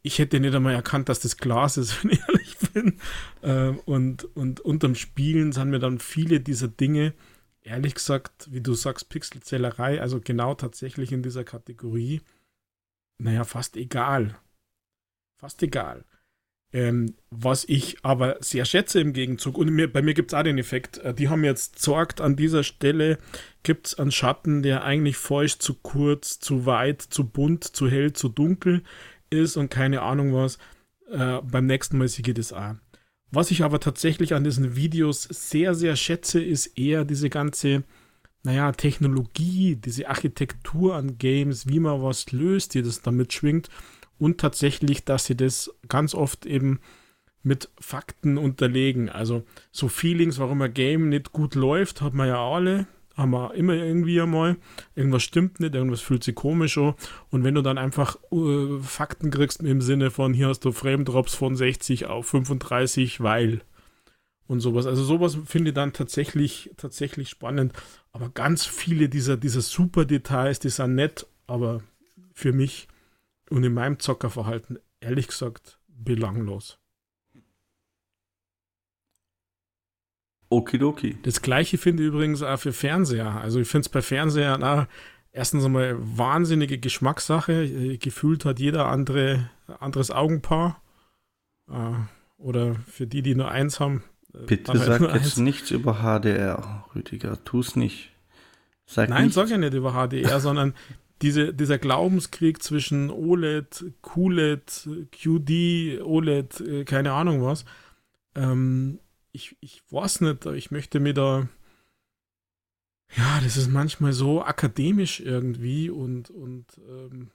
ich hätte nicht einmal erkannt, dass das Glas ist, wenn ich ehrlich bin. Äh, und, und unterm Spielen sind mir dann viele dieser Dinge, ehrlich gesagt, wie du sagst, Pixelzählerei, also genau tatsächlich in dieser Kategorie, naja, fast egal. Fast egal. Ähm, was ich aber sehr schätze im Gegenzug, und mir, bei mir gibt es auch den Effekt, äh, die haben jetzt sorgt, an dieser Stelle gibt es einen Schatten, der eigentlich feucht, zu kurz, zu weit, zu bunt, zu hell, zu dunkel. ist und keine Ahnung was. Äh, beim nächsten Mal geht es auch. Was ich aber tatsächlich an diesen Videos sehr, sehr schätze, ist eher diese ganze, naja, Technologie, diese Architektur an Games, wie man was löst, die das damit schwingt. Und tatsächlich, dass sie das ganz oft eben mit Fakten unterlegen. Also so Feelings, warum ein Game nicht gut läuft, hat man ja alle haben wir immer irgendwie einmal. Irgendwas stimmt nicht, irgendwas fühlt sich komisch an. Und wenn du dann einfach uh, Fakten kriegst im Sinne von, hier hast du Frame Drops von 60 auf 35, weil und sowas. Also sowas finde ich dann tatsächlich, tatsächlich spannend. Aber ganz viele dieser, dieser super Details, die sind nett, aber für mich und in meinem Zockerverhalten ehrlich gesagt belanglos. Okidoki. Das gleiche finde ich übrigens auch für Fernseher. Also ich finde es bei Fernseher, na, erstens einmal wahnsinnige Geschmackssache. Gefühlt hat jeder andere anderes Augenpaar. Äh, oder für die, die nur eins haben. Äh, Bitte sag jetzt eins. nichts über HDR, Rüdiger. Tu es nicht. Sag Nein, nicht. sag ja nicht über HDR, sondern diese, dieser Glaubenskrieg zwischen OLED, QLED, QD, OLED, keine Ahnung was. Ähm, ich, ich weiß nicht, ich möchte mir da. Ja, das ist manchmal so akademisch irgendwie und, und ähm,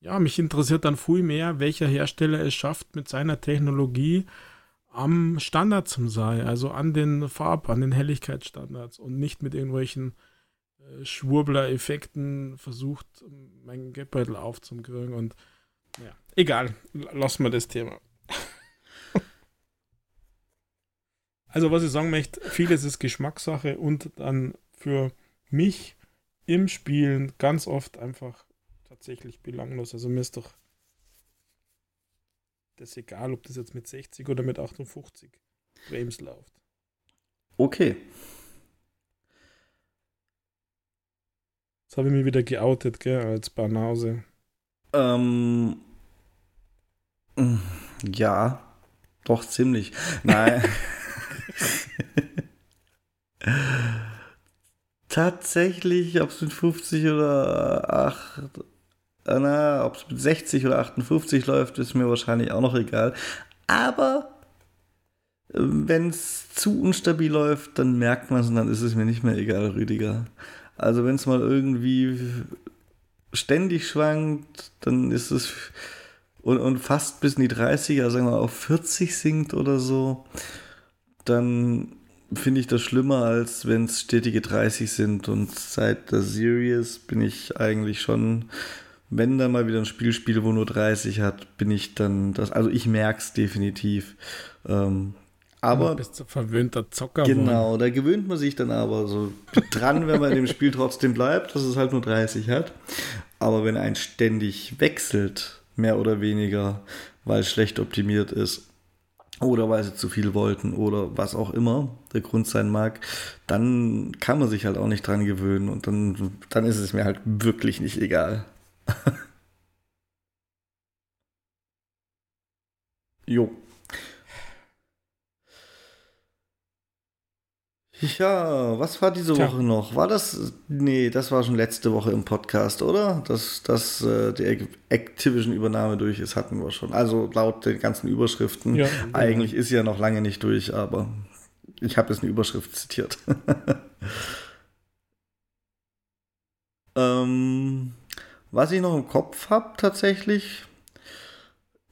ja, mich interessiert dann viel mehr, welcher Hersteller es schafft, mit seiner Technologie am Standard zu sein, also an den Farb-, an den Helligkeitsstandards und nicht mit irgendwelchen äh, Schwurbler-Effekten versucht, meinen Geldbeutel aufzukriegen und ja, egal, lassen wir das Thema. Also, was ich sagen möchte, vieles ist Geschmackssache und dann für mich im Spielen ganz oft einfach tatsächlich belanglos. Also, mir ist doch das egal, ob das jetzt mit 60 oder mit 58 Frames läuft. Okay. Jetzt habe ich mich wieder geoutet, gell, als Banause. Ähm. Ja, doch ziemlich. Nein. Tatsächlich, ob es mit 50 oder 8, äh, na, ob es mit 60 oder 58 läuft, ist mir wahrscheinlich auch noch egal. Aber äh, wenn es zu unstabil läuft, dann merkt man es und dann ist es mir nicht mehr egal, Rüdiger. Also wenn es mal irgendwie ständig schwankt, dann ist es und, und fast bis in die 30er, sagen wir auf 40 sinkt oder so, dann finde ich das schlimmer, als wenn es stetige 30 sind. Und seit der Series bin ich eigentlich schon, wenn da mal wieder ein Spiel spiele, wo nur 30 hat, bin ich dann das. Also ich merke es definitiv. Ähm, aber. Du bist so verwöhnter Zocker. Genau, da gewöhnt man sich dann aber so dran, wenn man in dem Spiel trotzdem bleibt, dass es halt nur 30 hat. Aber wenn ein ständig wechselt, mehr oder weniger, weil es schlecht optimiert ist, oder weil sie zu viel wollten oder was auch immer der Grund sein mag, dann kann man sich halt auch nicht dran gewöhnen und dann, dann ist es mir halt wirklich nicht egal. jo. Ja, was war diese Tja. Woche noch? War das. Nee, das war schon letzte Woche im Podcast, oder? Dass, dass äh, die Activision-Übernahme durch ist, hatten wir schon. Also laut den ganzen Überschriften. Ja, Eigentlich ist ja noch lange nicht durch, aber ich habe jetzt eine Überschrift zitiert. ähm, was ich noch im Kopf habe tatsächlich,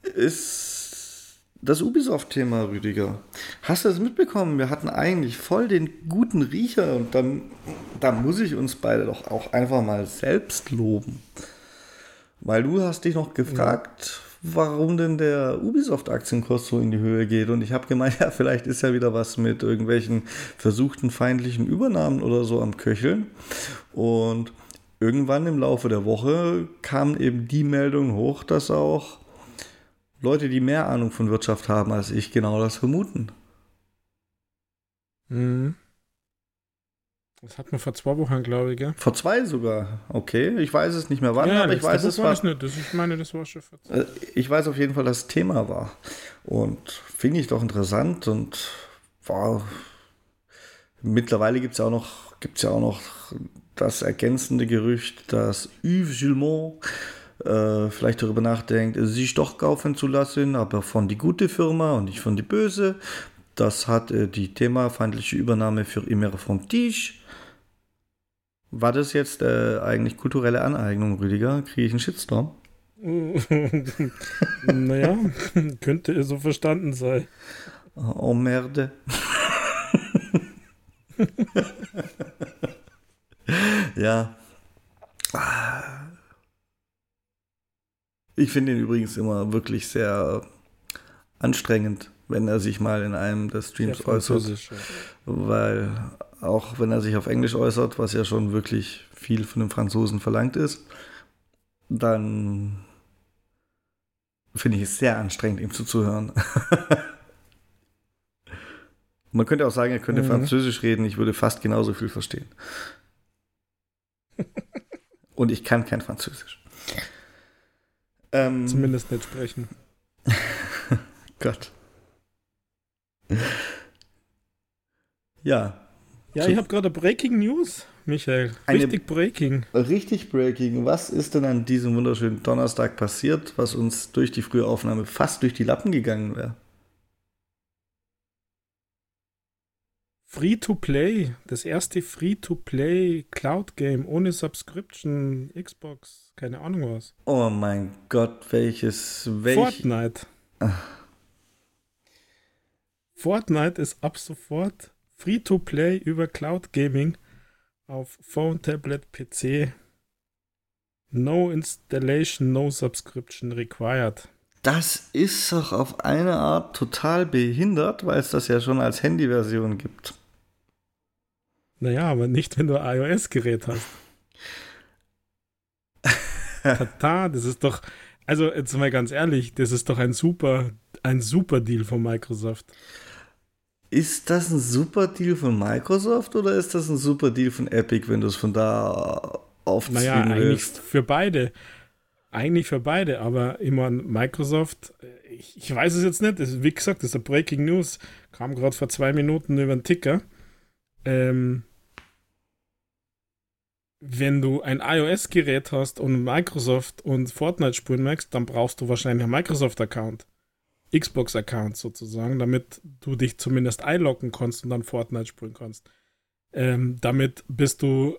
ist das Ubisoft-Thema, Rüdiger. Hast du das mitbekommen? Wir hatten eigentlich voll den guten Riecher und dann, da muss ich uns beide doch auch einfach mal selbst loben. Weil du hast dich noch gefragt, ja. warum denn der Ubisoft-Aktienkurs so in die Höhe geht. Und ich habe gemeint, ja, vielleicht ist ja wieder was mit irgendwelchen versuchten feindlichen Übernahmen oder so am Köcheln. Und irgendwann im Laufe der Woche kam eben die Meldung hoch, dass auch Leute, die mehr Ahnung von Wirtschaft haben als ich, genau das vermuten. Mhm. Das hat man vor zwei Wochen, glaube ich, gell? Vor zwei sogar. Okay, ich weiß es nicht mehr wann, ja, aber ich weiß es war. Nicht. Das, ich meine, das war schon vor zwei. Äh, ich weiß auf jeden Fall, dass das Thema war. Und finde ich doch interessant und war. Mittlerweile gibt es ja auch noch, gibt's ja auch noch das ergänzende Gerücht, dass Yves Gilmont äh, vielleicht darüber nachdenkt, sich doch kaufen zu lassen, aber von die gute Firma und nicht von die böse. Das hat äh, die themafeindliche Übernahme für immer vom Tisch. War das jetzt äh, eigentlich kulturelle Aneignung, Rüdiger? Kriege ich einen Shitstorm? naja, könnte so verstanden sein. Oh, Merde. ja. Ich finde ihn übrigens immer wirklich sehr anstrengend, wenn er sich mal in einem der Streams äußert. Ja. Weil auch wenn er sich auf Englisch äußert, was ja schon wirklich viel von den Franzosen verlangt ist, dann finde ich es sehr anstrengend, ihm zuzuhören. Man könnte auch sagen, er könnte mhm. Französisch reden, ich würde fast genauso viel verstehen. Und ich kann kein Französisch. Ähm, Zumindest nicht sprechen. Gott. Ja. Ja, ich habe gerade Breaking News, Michael. Richtig Breaking. Richtig Breaking. Was ist denn an diesem wunderschönen Donnerstag passiert, was uns durch die frühe Aufnahme fast durch die Lappen gegangen wäre? Free-to-Play, das erste Free-to-Play Cloud-Game ohne Subscription, Xbox, keine Ahnung was. Oh mein Gott, welches, welch... Fortnite. Ach. Fortnite ist ab sofort Free-to-Play über Cloud Gaming auf Phone, Tablet, PC. No installation, no subscription required. Das ist doch auf eine Art total behindert, weil es das ja schon als Handyversion gibt. Naja, aber nicht, wenn du ein iOS-Gerät hast. Tata, das ist doch, also jetzt mal ganz ehrlich, das ist doch ein super, ein super Deal von Microsoft. Ist das ein super Deal von Microsoft oder ist das ein super Deal von Epic, wenn du es von da aufziehen naja, eigentlich für beide. Eigentlich für beide, aber immer Microsoft, ich, ich, weiß es jetzt nicht, das, wie gesagt, das ist eine Breaking News, kam gerade vor zwei Minuten über den Ticker. Ähm, wenn du ein iOS-Gerät hast und Microsoft und Fortnite spielen möchtest, dann brauchst du wahrscheinlich einen Microsoft-Account. Xbox-Account sozusagen, damit du dich zumindest einloggen kannst und dann Fortnite spielen kannst. Ähm, damit bist du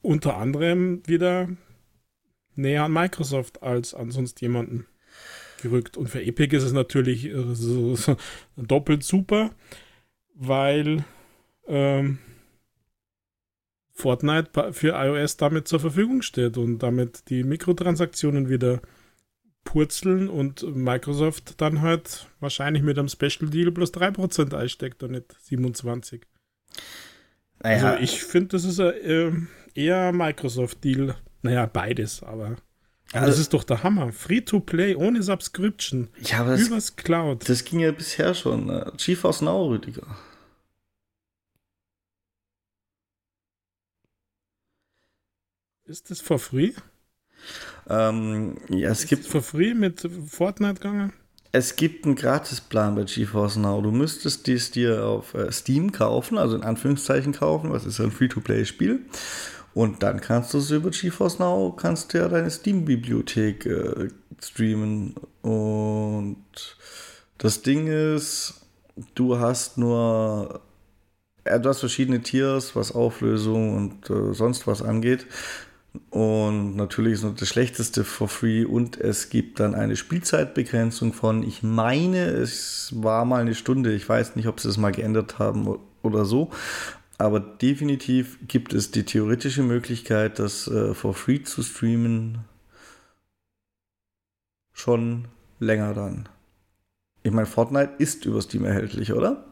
unter anderem wieder näher an Microsoft als an sonst jemanden gerückt. Und für Epic ist es natürlich äh, so, so doppelt super, weil ähm, Fortnite für iOS damit zur Verfügung steht und damit die Mikrotransaktionen wieder purzeln und Microsoft dann halt wahrscheinlich mit einem Special Deal plus 3% einsteckt und nicht 27. Naja. Also ich finde, das ist ein, äh, eher Microsoft-Deal. Naja, beides, aber also, das ist doch der Hammer. Free-to-play ohne Subscription. Ja, aber übers das, Cloud. Das ging ja bisher schon. Ne? GeForce Now, Rüdiger. Ist das for free? Ähm, ja, es ist gibt. For free mit Fortnite gegangen? Es gibt einen Gratisplan bei GeForce Now. Du müsstest dies dir auf äh, Steam kaufen, also in Anführungszeichen kaufen, was ist ein Free-to-Play-Spiel. Und dann kannst du es über GeForce Now, kannst du ja deine Steam-Bibliothek äh, streamen. Und das Ding ist, du hast nur, äh, du hast verschiedene Tiers, was Auflösung und äh, sonst was angeht. Und natürlich ist noch das Schlechteste for free und es gibt dann eine Spielzeitbegrenzung von, ich meine, es war mal eine Stunde. Ich weiß nicht, ob sie es mal geändert haben oder so. Aber definitiv gibt es die theoretische Möglichkeit, das äh, for free zu streamen. Schon länger dann. Ich meine, Fortnite ist über Steam erhältlich, oder?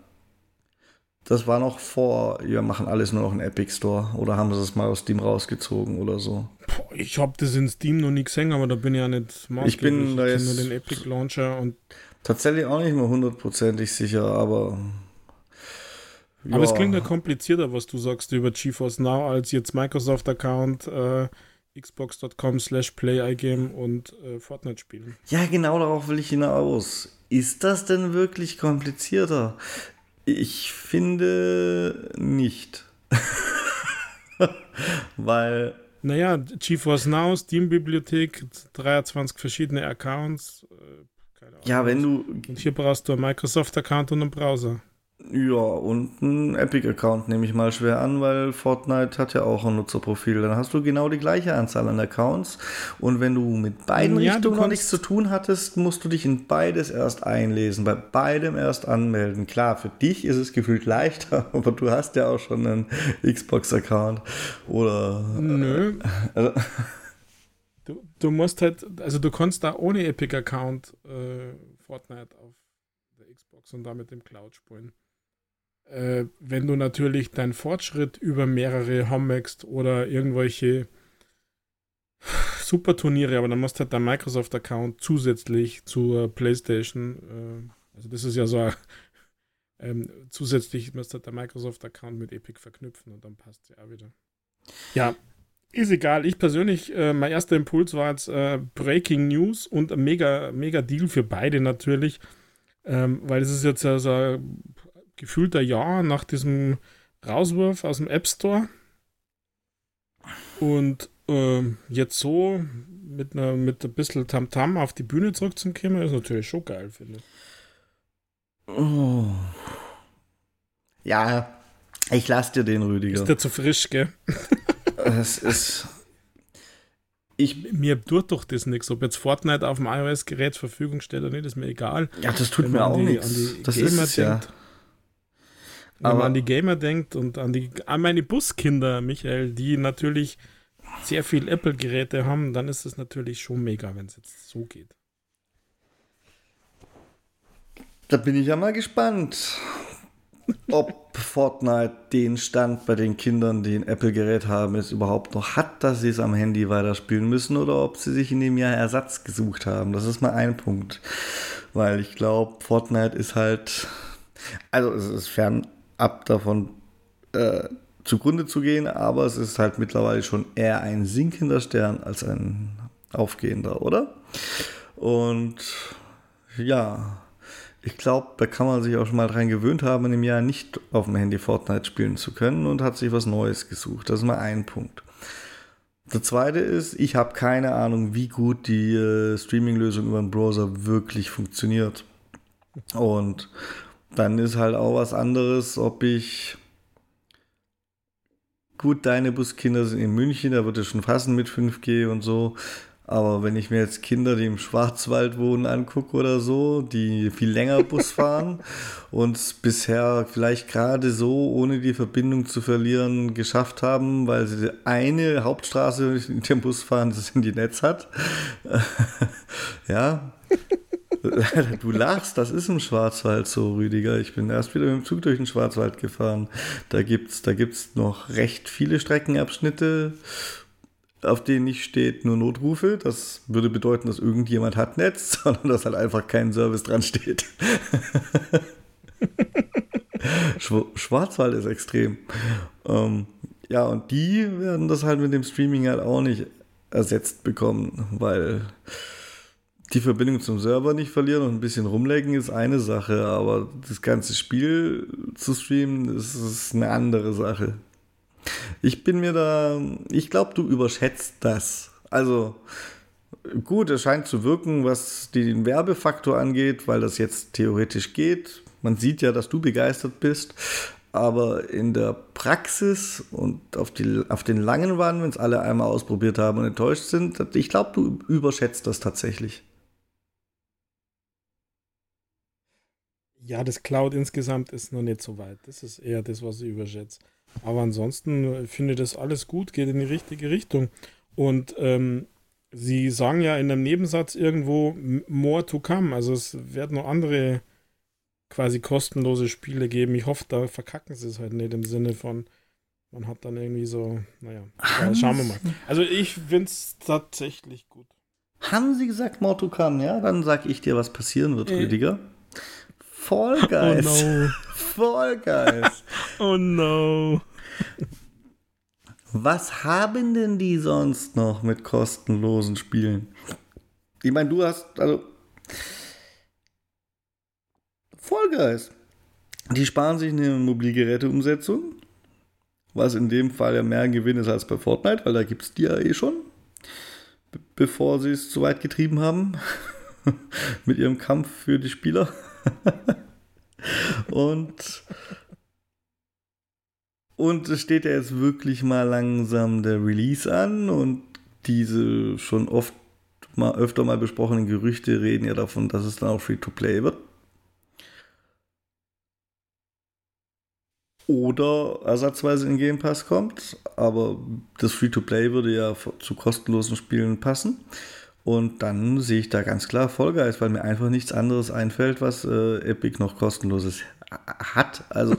Das war noch vor, wir machen alles nur noch in Epic Store oder haben sie es mal aus Steam rausgezogen oder so? Boah, ich habe das in Steam noch nie gesehen, aber da bin ich ja nicht Ich bin da jetzt nur den Epic Launcher und tatsächlich auch nicht mehr hundertprozentig sicher, aber ja. Aber es klingt ja komplizierter, was du sagst über GeForce Now, als jetzt Microsoft-Account, äh, xbox.com slash play und äh, Fortnite spielen. Ja, genau darauf will ich hinaus. Ist das denn wirklich komplizierter? Ich finde nicht. Weil Naja, GeForce Now, Steam-Bibliothek, 23 verschiedene Accounts. Äh, ja, wenn du. Und hier brauchst du einen Microsoft-Account und einen Browser. Ja, und ein Epic-Account nehme ich mal schwer an, weil Fortnite hat ja auch ein Nutzerprofil. Dann hast du genau die gleiche Anzahl an Accounts. Und wenn du mit beiden ja, Richtungen noch nichts zu tun hattest, musst du dich in beides erst einlesen, bei beidem erst anmelden. Klar, für dich ist es gefühlt leichter, aber du hast ja auch schon einen Xbox-Account. Oder. Nö. Also, du, du musst halt, also du kannst da ohne Epic-Account äh, Fortnite auf der Xbox und damit im Cloud spielen äh, wenn du natürlich deinen Fortschritt über mehrere Homext oder irgendwelche Superturniere, aber dann musst du halt deinen Microsoft-Account zusätzlich zur PlayStation, äh, also das ist ja so ähm, zusätzlich musst du halt der Microsoft-Account mit Epic verknüpfen und dann passt es ja auch wieder. Ja, ist egal. Ich persönlich, äh, mein erster Impuls war jetzt äh, Breaking News und ein mega, mega Deal für beide natürlich. Ähm, weil es ist jetzt ja so gefühlter Jahr nach diesem Rauswurf aus dem App Store. Und äh, jetzt so mit, einer, mit ein bisschen Tamtam -Tam auf die Bühne zurückzukommen, ist natürlich schon geil, finde ich. Oh. Ja, ich lasse dir den, Rüdiger. Ist der zu frisch, gell? Es ist. Ich, mir tut doch das nichts, ob jetzt Fortnite auf dem iOS-Gerät zur Verfügung steht oder nicht, ist mir egal. Ja, das tut Wenn mir auch nichts. Das Gamer ist ja. Denkt, wenn Aber man an die Gamer denkt und an, die, an meine Buskinder, Michael, die natürlich sehr viel Apple-Geräte haben, dann ist es natürlich schon mega, wenn es jetzt so geht. Da bin ich ja mal gespannt, ob Fortnite den Stand bei den Kindern, die ein Apple-Gerät haben, es überhaupt noch hat, dass sie es am Handy weiterspielen müssen oder ob sie sich in dem Jahr Ersatz gesucht haben. Das ist mal ein Punkt. Weil ich glaube, Fortnite ist halt, also es ist fern ab davon äh, zugrunde zu gehen, aber es ist halt mittlerweile schon eher ein sinkender Stern als ein aufgehender, oder? Und ja, ich glaube, da kann man sich auch schon mal dran gewöhnt haben, im Jahr nicht auf dem Handy Fortnite spielen zu können und hat sich was Neues gesucht. Das ist mal ein Punkt. Der zweite ist, ich habe keine Ahnung, wie gut die äh, Streaming-Lösung über den Browser wirklich funktioniert. Und dann ist halt auch was anderes, ob ich. Gut, deine Buskinder sind in München, da wird es schon fassen mit 5G und so. Aber wenn ich mir jetzt Kinder, die im Schwarzwald wohnen, angucke oder so, die viel länger Bus fahren und bisher vielleicht gerade so, ohne die Verbindung zu verlieren, geschafft haben, weil sie eine Hauptstraße in dem Bus fahren, das in die Netz hat. ja, du lachst, das ist im Schwarzwald so, Rüdiger. Ich bin erst wieder mit dem Zug durch den Schwarzwald gefahren. Da gibt es da gibt's noch recht viele Streckenabschnitte, auf denen nicht steht nur Notrufe. Das würde bedeuten, dass irgendjemand hat Netz, sondern dass halt einfach kein Service dran steht. Schwarzwald ist extrem. Ähm, ja, und die werden das halt mit dem Streaming halt auch nicht ersetzt bekommen, weil die Verbindung zum Server nicht verlieren und ein bisschen rumlecken ist eine Sache, aber das ganze Spiel zu streamen, das ist eine andere Sache. Ich bin mir da, ich glaube, du überschätzt das. Also gut, es scheint zu wirken, was den Werbefaktor angeht, weil das jetzt theoretisch geht. Man sieht ja, dass du begeistert bist. Aber in der Praxis und auf, die, auf den langen Waren, wenn es alle einmal ausprobiert haben und enttäuscht sind, ich glaube, du überschätzt das tatsächlich. Ja, das Cloud insgesamt ist noch nicht so weit. Das ist eher das, was ich überschätze. Aber ansonsten finde ich das alles gut, geht in die richtige Richtung. Und ähm, sie sagen ja in einem Nebensatz irgendwo more to come. Also es werden noch andere quasi kostenlose Spiele geben. Ich hoffe, da verkacken sie es halt nicht im Sinne von, man hat dann irgendwie so, naja, ja, schauen wir mal. Also ich finde es tatsächlich gut. Haben sie gesagt, more to come, ja? Dann sage ich dir, was passieren wird, äh, Rüdiger. Fall oh Guys. Oh no. Fall Guys. oh no. Was haben denn die sonst noch mit kostenlosen Spielen? Ich meine, du hast, also. Fall Guys. Die sparen sich eine Mobilgeräteumsetzung was in dem Fall ja mehr ein Gewinn ist als bei Fortnite, weil da gibt es die ja eh schon, bevor sie es zu weit getrieben haben mit ihrem Kampf für die Spieler. und und es steht ja jetzt wirklich mal langsam der Release an und diese schon oft mal öfter mal besprochenen Gerüchte reden ja davon, dass es dann auch Free-to-Play wird. oder ersatzweise in Game Pass kommt. Aber das Free-to-Play würde ja zu kostenlosen Spielen passen. Und dann sehe ich da ganz klar Vollgeist, weil mir einfach nichts anderes einfällt, was äh, Epic noch kostenloses hat. Also.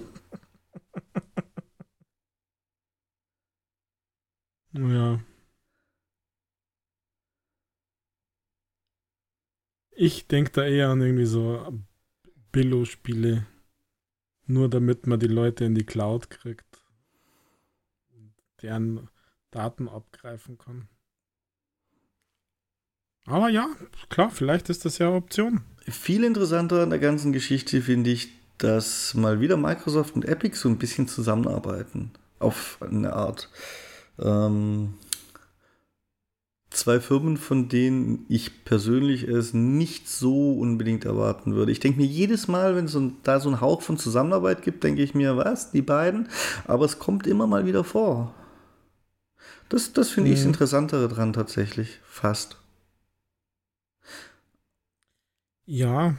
ja. Ich denke da eher an irgendwie so Billo-Spiele. Nur damit man die Leute in die Cloud kriegt und deren Daten abgreifen kann. Aber ja, klar, vielleicht ist das ja eine Option. Viel interessanter an der ganzen Geschichte finde ich, dass mal wieder Microsoft und Epic so ein bisschen zusammenarbeiten. Auf eine Art. Ähm, zwei Firmen, von denen ich persönlich es nicht so unbedingt erwarten würde. Ich denke mir jedes Mal, wenn es so, da so einen Hauch von Zusammenarbeit gibt, denke ich mir, was, die beiden? Aber es kommt immer mal wieder vor. Das, das finde mhm. ich das Interessantere dran tatsächlich, fast. Ja,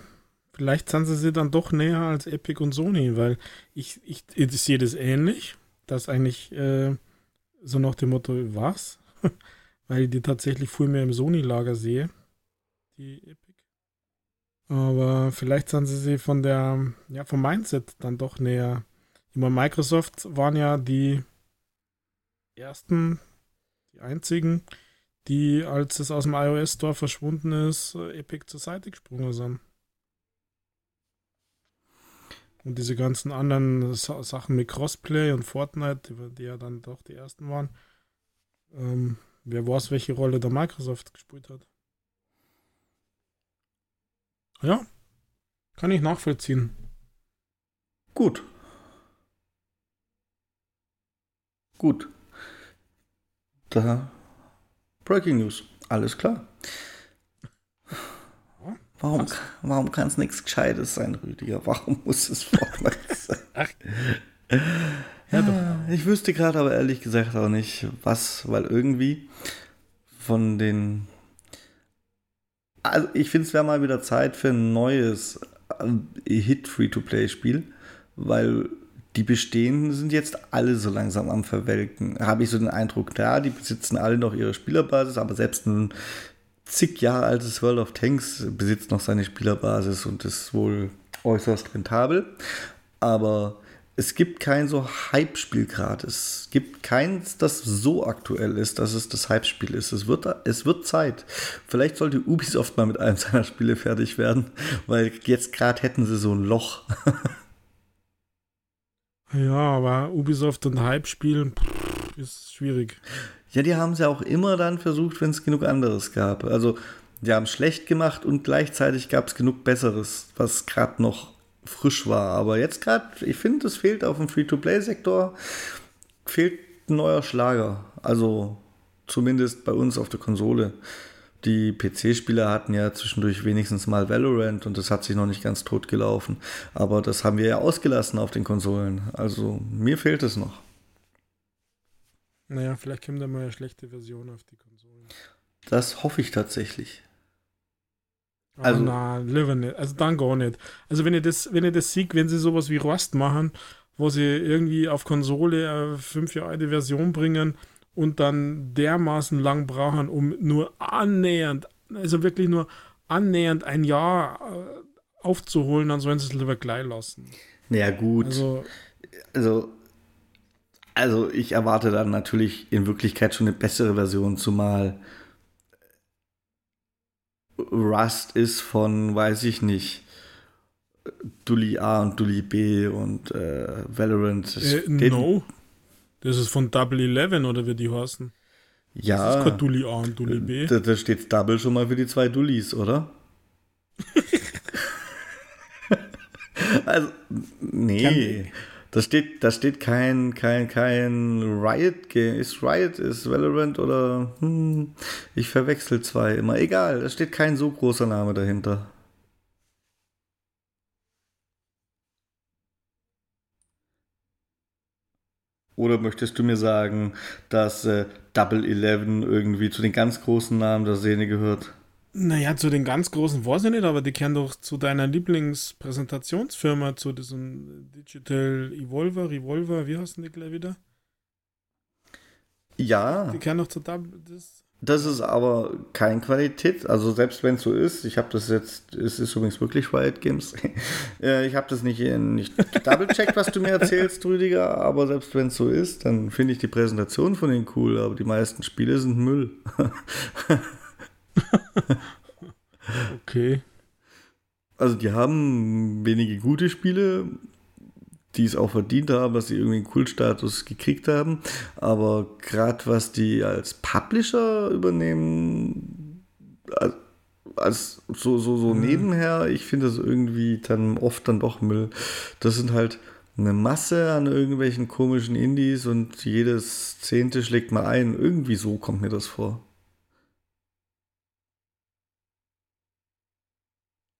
vielleicht sind sie sie dann doch näher als Epic und Sony, weil ich, ich, ich sehe das ähnlich, dass eigentlich äh, so nach dem Motto, was? weil ich die tatsächlich viel mehr im Sony-Lager sehe, die Epic. Aber vielleicht sind sie sie von der, ja, vom Mindset dann doch näher. Ich meine, Microsoft waren ja die ersten, die einzigen, die, als es aus dem iOS Store verschwunden ist, Epic zur Seite gesprungen sind. Und diese ganzen anderen Sachen mit Crossplay und Fortnite, die, die ja dann doch die ersten waren, ähm, Wer weiß, welche Rolle da Microsoft gespielt hat. Ja, kann ich nachvollziehen. Gut. Gut. Da. Breaking News. Alles klar. Warum, warum kann es nichts Gescheites sein, Rüdiger? Warum muss es Fortnite sein? Ach. Ja, doch. Ich wüsste gerade aber ehrlich gesagt auch nicht, was, weil irgendwie von den. Also ich finde, es wäre mal wieder Zeit für ein neues äh, Hit-Free-to-Play-Spiel, weil die bestehenden sind jetzt alle so langsam am Verwelken. Habe ich so den Eindruck, ja, die besitzen alle noch ihre Spielerbasis, aber selbst ein zig Jahre altes World of Tanks besitzt noch seine Spielerbasis und ist wohl äußerst rentabel. Aber es gibt kein so Hype-Spiel gerade. Es gibt keins, das so aktuell ist, dass es das Hype-Spiel ist. Es wird, es wird Zeit. Vielleicht sollte Ubisoft mal mit einem seiner Spiele fertig werden, weil jetzt gerade hätten sie so ein Loch. ja, aber Ubisoft und Hype-Spiel ist schwierig. Ja, die haben es ja auch immer dann versucht, wenn es genug anderes gab. Also, die haben schlecht gemacht und gleichzeitig gab es genug Besseres, was gerade noch frisch war. Aber jetzt gerade, ich finde, es fehlt auf dem Free-to-Play-Sektor, fehlt ein neuer Schlager. Also zumindest bei uns auf der Konsole. Die PC-Spieler hatten ja zwischendurch wenigstens mal Valorant und das hat sich noch nicht ganz tot gelaufen. Aber das haben wir ja ausgelassen auf den Konsolen. Also mir fehlt es noch. Naja, vielleicht kommt da mal eine schlechte Version auf die Konsolen. Das hoffe ich tatsächlich. Also, oh, lieber nicht. Also dann gar nicht. Also wenn ihr das, wenn ihr das seht, wenn sie sowas wie Rust machen, wo sie irgendwie auf Konsole eine fünf Jahre alte Version bringen und dann dermaßen lang brauchen, um nur annähernd, also wirklich nur annähernd ein Jahr äh, aufzuholen, dann sollen sie es lieber gleich lassen. Naja, gut. Also, also, also ich erwarte dann natürlich in Wirklichkeit schon eine bessere Version, zumal Rust ist von, weiß ich nicht, Dully A und Dully B und äh, Valorant. Äh, no. Das ist von Double Eleven oder wie die heißen. Ja. Das ist kein Dully A und Dully B. Da, da steht Double schon mal für die zwei Dullis, oder? also, nee. Da steht, da steht kein, kein, kein Riot-Game. Ist Riot, ist Valorant oder hm, ich verwechsel zwei immer. Egal, da steht kein so großer Name dahinter. Oder möchtest du mir sagen, dass äh, Double Eleven irgendwie zu den ganz großen Namen der Szene gehört? Naja, zu den ganz großen weiß ich nicht, aber die kennen doch zu deiner Lieblingspräsentationsfirma, zu diesem Digital Evolver, Revolver, wie heißt denn die gleich wieder? Ja. Die kennen doch zu Double. Das, das ist aber kein Qualität, also selbst wenn es so ist, ich habe das jetzt, es ist übrigens wirklich Riot Games, äh, ich habe das nicht, nicht double-checkt, was du mir erzählst, Rüdiger, aber selbst wenn es so ist, dann finde ich die Präsentation von denen cool, aber die meisten Spiele sind Müll. okay. Also die haben wenige gute Spiele, die es auch verdient haben, dass sie irgendwie einen Kultstatus gekriegt haben. Aber gerade was die als Publisher übernehmen, als, als so, so, so mhm. nebenher, ich finde das irgendwie dann oft dann doch Müll. Das sind halt eine Masse an irgendwelchen komischen Indies und jedes Zehnte schlägt mal ein. Irgendwie so kommt mir das vor.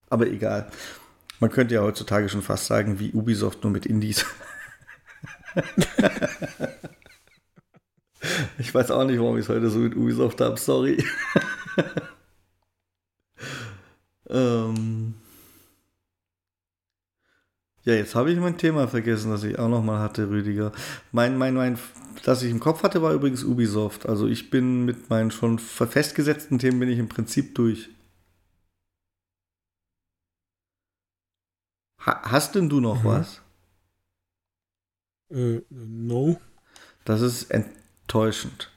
Aber egal. Man könnte ja heutzutage schon fast sagen, wie Ubisoft nur mit Indies. ich weiß auch nicht, warum ich es heute so mit Ubisoft habe, sorry. ähm ja, jetzt habe ich mein Thema vergessen, das ich auch noch mal hatte, Rüdiger. Mein, mein, mein, das ich im Kopf hatte, war übrigens Ubisoft. Also ich bin mit meinen schon festgesetzten Themen bin ich im Prinzip durch. Ha hast denn du noch mhm. was? Äh, no. Das ist enttäuschend.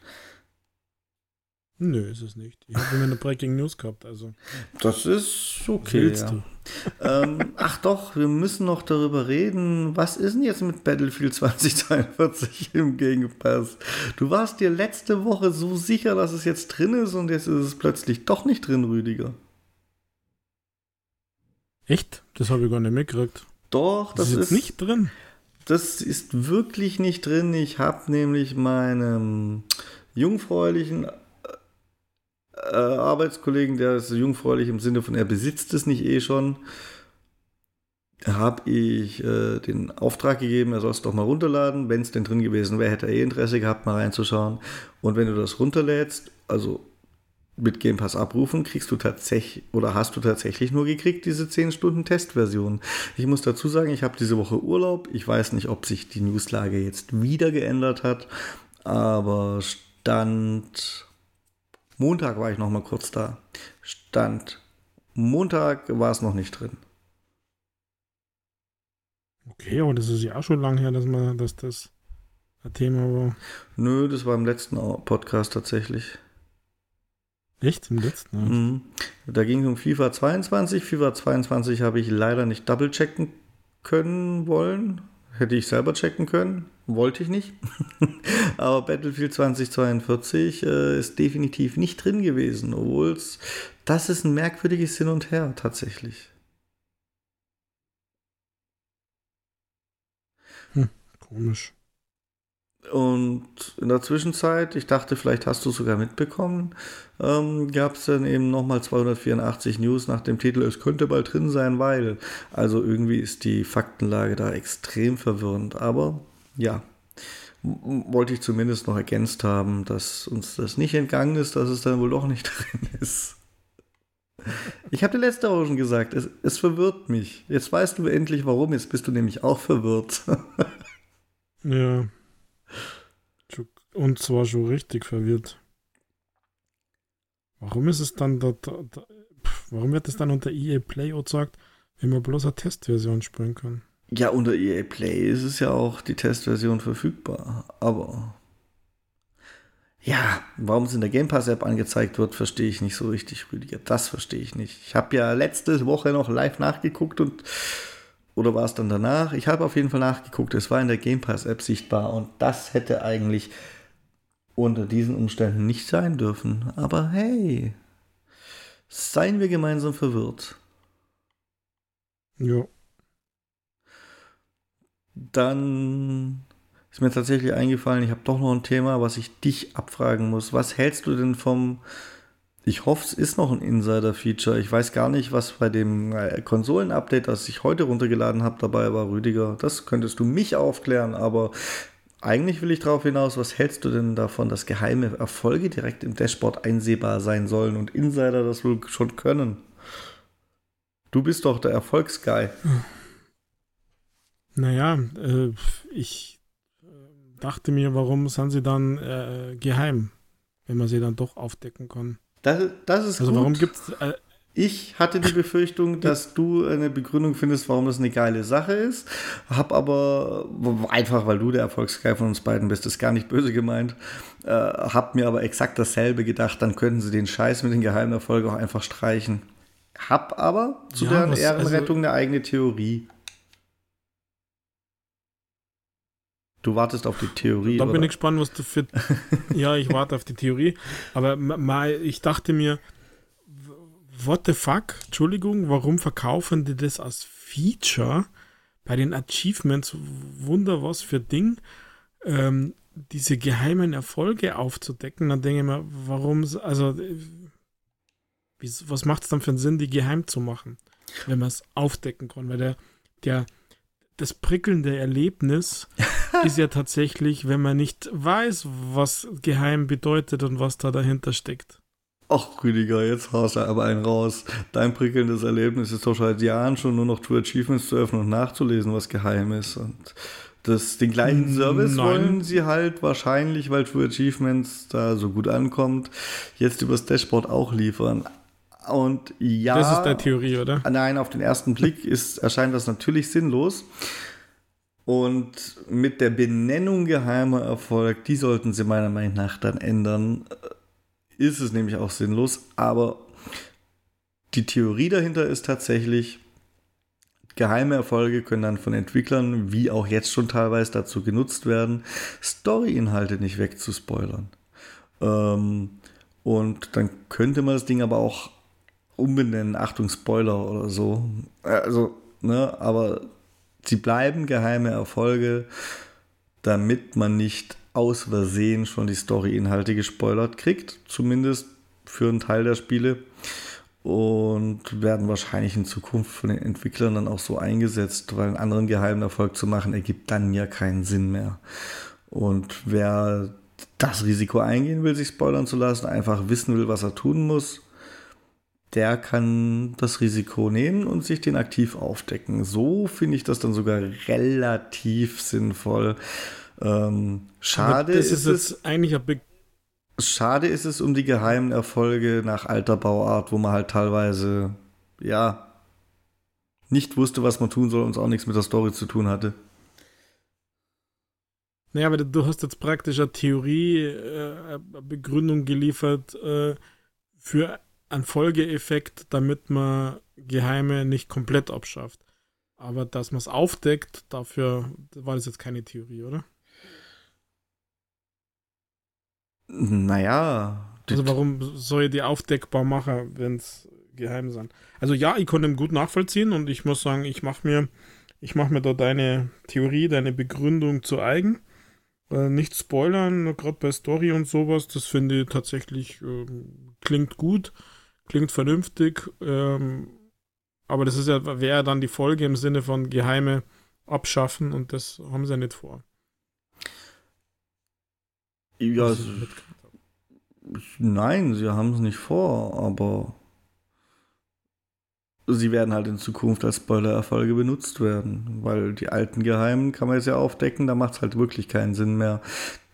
Nö, ist es nicht. Ich habe immer eine Breaking News gehabt, also. Das ist okay. Ja. ähm, ach doch, wir müssen noch darüber reden. Was ist denn jetzt mit Battlefield 2042 im Gegenpass? Du warst dir letzte Woche so sicher, dass es jetzt drin ist und jetzt ist es plötzlich doch nicht drin, Rüdiger. Echt? Das habe ich gar nicht mitgekriegt. Doch, das, das ist, ist nicht drin. Das ist wirklich nicht drin. Ich habe nämlich meinem jungfräulichen äh, Arbeitskollegen, der ist jungfräulich im Sinne von, er besitzt es nicht eh schon, habe ich äh, den Auftrag gegeben, er soll es doch mal runterladen. Wenn es denn drin gewesen wäre, hätte er eh Interesse gehabt, mal reinzuschauen. Und wenn du das runterlädst, also mit Game Pass abrufen, kriegst du tatsächlich oder hast du tatsächlich nur gekriegt diese 10 Stunden Testversion. Ich muss dazu sagen, ich habe diese Woche Urlaub. Ich weiß nicht, ob sich die Newslage jetzt wieder geändert hat, aber Stand Montag war ich noch mal kurz da. Stand Montag war es noch nicht drin. Okay, aber das ist ja auch schon lange her, dass man dass das ein Thema war. Nö, das war im letzten Podcast tatsächlich. Echt? Im letzten? Mhm. Da ging es um FIFA 22. FIFA 22 habe ich leider nicht double checken können wollen. Hätte ich selber checken können. Wollte ich nicht. Aber Battlefield 2042 äh, ist definitiv nicht drin gewesen, obwohl es, das ist ein merkwürdiges Hin und Her tatsächlich. Hm, komisch. Und in der Zwischenzeit, ich dachte, vielleicht hast du es sogar mitbekommen, ähm, gab es dann eben nochmal 284 News nach dem Titel, es könnte bald drin sein, weil. Also irgendwie ist die Faktenlage da extrem verwirrend. Aber ja, wollte ich zumindest noch ergänzt haben, dass uns das nicht entgangen ist, dass es dann wohl doch nicht drin ist. Ich habe dir letzte Woche schon gesagt, es, es verwirrt mich. Jetzt weißt du endlich warum, jetzt bist du nämlich auch verwirrt. ja. Und zwar schon richtig verwirrt. Warum ist es dann da, da, da warum wird es dann unter EA Play gesagt, wenn man bloß eine Testversion spielen kann? Ja, unter EA Play ist es ja auch die Testversion verfügbar, aber ja, warum es in der Game Pass App angezeigt wird, verstehe ich nicht so richtig, Rüdiger. Das verstehe ich nicht. Ich habe ja letzte Woche noch live nachgeguckt und oder war es dann danach? Ich habe auf jeden Fall nachgeguckt. Es war in der Game Pass App sichtbar und das hätte eigentlich unter diesen Umständen nicht sein dürfen. Aber hey, seien wir gemeinsam verwirrt. Ja. dann ist mir tatsächlich eingefallen, ich habe doch noch ein Thema, was ich dich abfragen muss. Was hältst du denn vom ich hoffe, es ist noch ein Insider-Feature. Ich weiß gar nicht, was bei dem äh, Konsolen-Update, das ich heute runtergeladen habe, dabei war, Rüdiger. Das könntest du mich aufklären, aber eigentlich will ich darauf hinaus, was hältst du denn davon, dass geheime Erfolge direkt im Dashboard einsehbar sein sollen und Insider das wohl schon können? Du bist doch der Erfolgsguy. Naja, äh, ich äh, dachte mir, warum sind sie dann äh, geheim, wenn man sie dann doch aufdecken kann? Das, das ist also gut. warum gibt es... Äh, ich hatte die Befürchtung, dass du eine Begründung findest, warum das eine geile Sache ist. Hab aber, einfach weil du der Erfolgsgeil von uns beiden bist, ist gar nicht böse gemeint, äh, hab mir aber exakt dasselbe gedacht, dann könnten sie den Scheiß mit den geheimen Erfolgen auch einfach streichen. Hab aber zu ja, deren was, Ehrenrettung also, eine eigene Theorie. Du wartest auf die Theorie. Da bin ich gespannt, was du für. ja, ich warte auf die Theorie. Aber mal, ich dachte mir, what the fuck? Entschuldigung, warum verkaufen die das als Feature bei den Achievements? Wunder was für Ding. Ähm, diese geheimen Erfolge aufzudecken, dann denke ich mir, warum, also, wie, was macht es dann für einen Sinn, die geheim zu machen, wenn man es aufdecken kann? Weil der, der, das prickelnde Erlebnis ist ja tatsächlich, wenn man nicht weiß, was geheim bedeutet und was da dahinter steckt. Ach, Rüdiger, jetzt haust du aber einen raus. Dein prickelndes Erlebnis ist doch seit Jahren schon nur noch True Achievements zu öffnen und nachzulesen, was geheim ist. Und das, den gleichen Service Nein. wollen sie halt wahrscheinlich, weil True Achievements da so gut ankommt, jetzt übers Dashboard auch liefern. Und ja. Das ist der Theorie, oder? Nein, auf den ersten Blick ist, erscheint das natürlich sinnlos. Und mit der Benennung geheimer Erfolg, die sollten sie meiner Meinung nach dann ändern, ist es nämlich auch sinnlos. Aber die Theorie dahinter ist tatsächlich, geheime Erfolge können dann von Entwicklern, wie auch jetzt schon teilweise dazu genutzt werden, Story-Inhalte nicht wegzuspoilern. Ähm, und dann könnte man das Ding aber auch umbenennen, Achtung, Spoiler oder so. Also, ne, aber sie bleiben geheime Erfolge, damit man nicht aus Versehen schon die Story-Inhalte gespoilert kriegt, zumindest für einen Teil der Spiele. Und werden wahrscheinlich in Zukunft von den Entwicklern dann auch so eingesetzt, weil einen anderen geheimen Erfolg zu machen, ergibt dann ja keinen Sinn mehr. Und wer das Risiko eingehen will, sich spoilern zu lassen, einfach wissen will, was er tun muss, der kann das Risiko nehmen und sich den aktiv aufdecken. So finde ich das dann sogar relativ sinnvoll. Ähm, schade ist, ist es eigentlich ein Big Schade ist es um die geheimen Erfolge nach alter Bauart, wo man halt teilweise, ja, nicht wusste, was man tun soll und es auch nichts mit der Story zu tun hatte. Naja, aber du hast jetzt praktisch eine Theorie, äh, eine Begründung geliefert äh, für ein Folgeeffekt, damit man Geheime nicht komplett abschafft. Aber dass man es aufdeckt, dafür war das jetzt keine Theorie, oder? Naja. Also warum soll ich die aufdeckbar machen, wenn es geheim sind? Also ja, ich konnte ihn gut nachvollziehen und ich muss sagen, ich mache mir, ich mache mir da deine Theorie, deine Begründung zu eigen. Äh, nicht spoilern, gerade bei Story und sowas, das finde ich tatsächlich äh, klingt gut klingt vernünftig, ähm, aber das ist ja, wäre dann die Folge im Sinne von Geheime abschaffen und das haben sie ja nicht vor. Ja, nein, sie haben es nicht vor, aber sie werden halt in Zukunft als Spoiler-Erfolge benutzt werden, weil die alten Geheimen kann man jetzt ja aufdecken, da macht es halt wirklich keinen Sinn mehr,